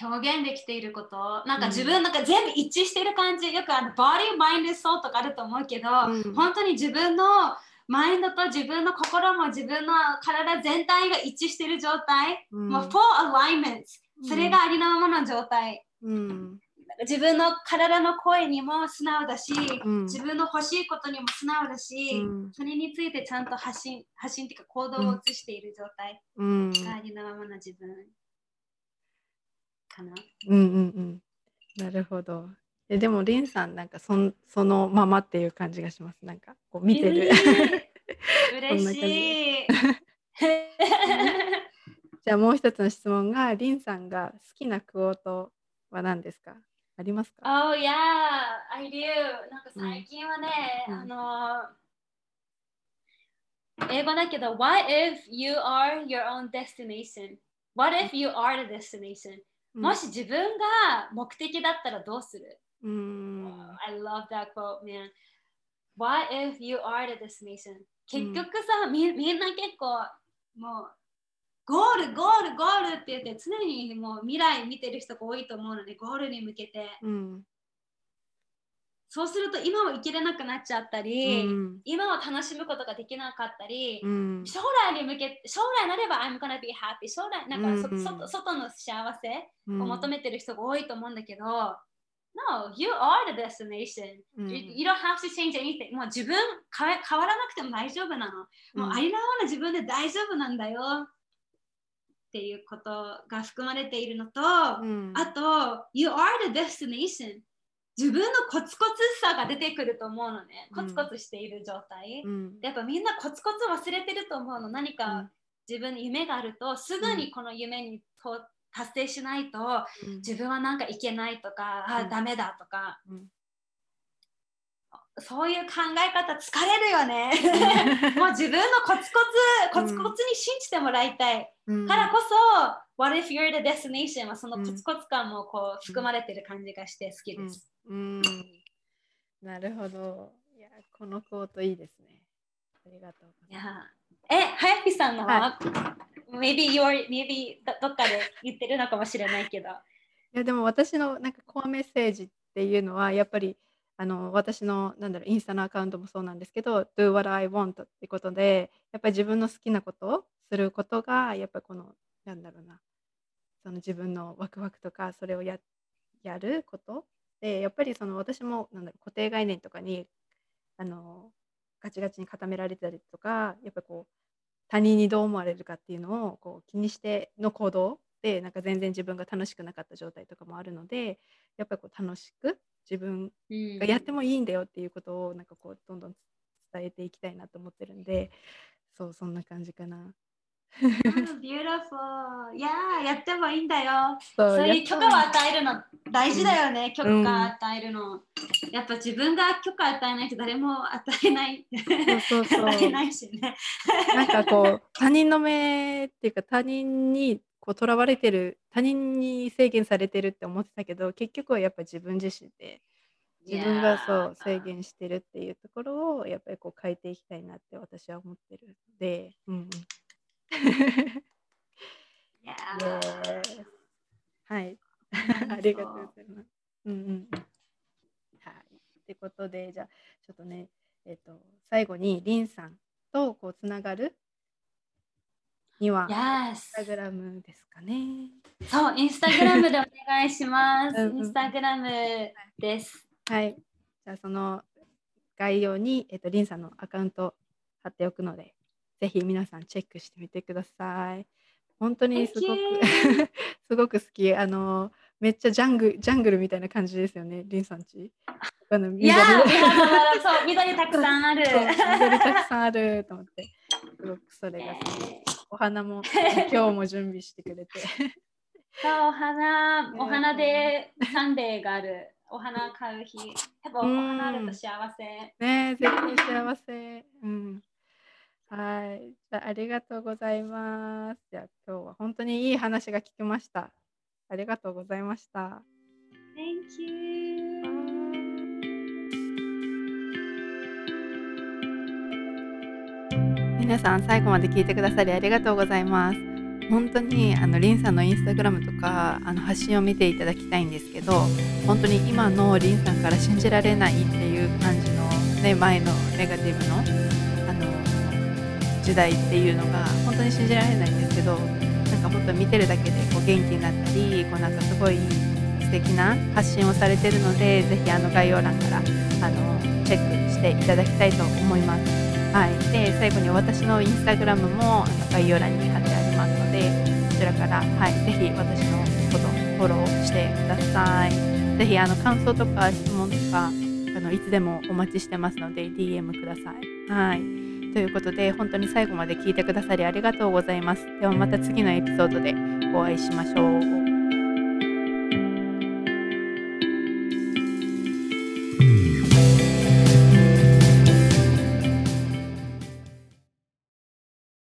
表現できていること、なんか自分なんか全部一致している感じ、よくあのボディ、マインド、ソーとかあると思うけど、うん。本当に自分のマインドと自分の心も自分の体全体が一致している状態、うん。もう full alignment、それがありのままの状態。うん自分の体の声にも素直だし、うん。自分の欲しいことにも素直だし、うん。それについてちゃんと発信、発信っていうか行動を移している状態うん。がありのままの自分かな。うんうんうん。なるほど。えでもリンさんなんかそんそのままっていう感じがします。なんかこう見てる。嬉しい。じゃあもう一つの質問がリンさんが好きなクオートは何ですか？ありますか oh yeah, I do. なんか最近はね、うんあの英語だけど、What if you are your own destination? What if you are the destination? もし自分が目的だったらどうする、うん I love that quote, man. What if you are the destination? 結局さ、みみんな結構もうゴール、ゴール、ゴールって言って常にもう未来見てる人が多いと思うので、ゴールに向けて。うんそうすると今を生きれなくなっちゃったり、うん今を楽しむことができなかったり、うん将来に向けて、将来になれば I'm gonna be happy。将来、なんかそ、うん外外の幸せうんを求めてる人が多いと思うんだけど、No, you are the destination.、うん You, don't have to change anything. もう自分変わらなくても大丈夫なの。もうありのままの自分で大丈夫なんだよ。っていうことが含まれているのと、うんあと、You are the destination. 自分のコツコツさが出てくると思うのね。コツコツしている状態。うんやっぱみんなコツコツ忘れてると思うの。何うんか自分に夢があると、すぐにこの夢にと達成しないと、うん自分はなんかいけないとか、あうんダメだとか、うんそういう考え方疲れるよね。もう自分のコツコツ、コツコツに信じてもらいたい。うん。からこそ、What if you're the destination はそのコツコツ感もこう含まれてる感じがして好きです。うん。なるほど。いやこのクオートいいですね。ありがとういやえ、はやぴさんのは、は maybe you're, maybe どどっかで言ってるのかもしれないけど。いやでも私のなんかコアメッセージっていうのはやっぱりあの私のなんだろうインスタのアカウントもそうなんですけど Do what I want ってことでやっぱり自分の好きなことをすることがやっぱこのなんだろうなその自分のワクワクとかそれをややることでやっぱりその私もなんだろう固定概念とかにあのガチガチに固められたりとかやっぱこう他人にどう思われるかっていうのをこう気にしての行動でなんか全然自分が楽しくなかった状態とかもあるのでやっぱりこう楽しく自分がやってもいいんだよっていうことをなんかこうどんどん伝えていきたいなと思ってるんでそうそんな感じかな。beautiful. いやー、やってもいいんだよ。そそういう許可を与えるの大事だよね、許うん可与えるの。やっぱ自分が許可与えないと誰も与えない。そうそうそう 与えないしね。なんかこう他人の目っていうか他人にこう囚われてる他人に制限されてるって思ってたけど結局はやっぱ自分自身で自分がそう制限してるっていうところをやっぱりこう変えていきたいなって私は思ってるので、うんはい。ーありがとうございます。うんうん。ことでじゃあちょっとねえっ、と最後にリンさんとこうつながるにはインスタグラムですかね。そう、インスタグラムでお願いします。インスタグラムです。はい。じゃあその概要にえっ、とリンさんのアカウント貼っておくので、ぜひ皆さんチェックしてみてください。本当にすごく すごく好き。あのめっちゃジャングジャングルみたいな感じですよね、リンさんち。あのいやー、緑そう、緑たくさんある。緑たくさんあると思って、すごくそれが好き。お花も 今日も準備してくれて。お花、ねお花でサンデーがある。お花買う日。やっぱお花あると幸せ。ねえ、絶対幸せ。うん。はい。じゃあ、ありがとうございます。じゃあ、今日は本当にいい話が聞けました。ありがとうございました。Thank you. 皆さん最後まで聞いてくださりありがとうございます。本当にあのリンさんのインスタグラムとかあの発信を見ていただきたいんですけど本当に今のリンさんから信じられないっていう感じの、ね、前のネガティブのあの時代っていうのが本当に信じられないんですけどなんか本当見てるだけでこう元気になったりこうなんかすごい素敵な発信をされてるのでぜひあの概要欄からあのチェックしていただきたいと思います。はい、で最後に私のインスタグラムも概要欄に貼ってありますのでこちらから、はい、ぜひ私のことフォローしてください。ぜひあの感想とか質問とかあのいつでもお待ちしてますので DM ください。はいということで本当に最後まで聞いてくださりありがとうございます。ではまた次のエピソードでお会いしましょう。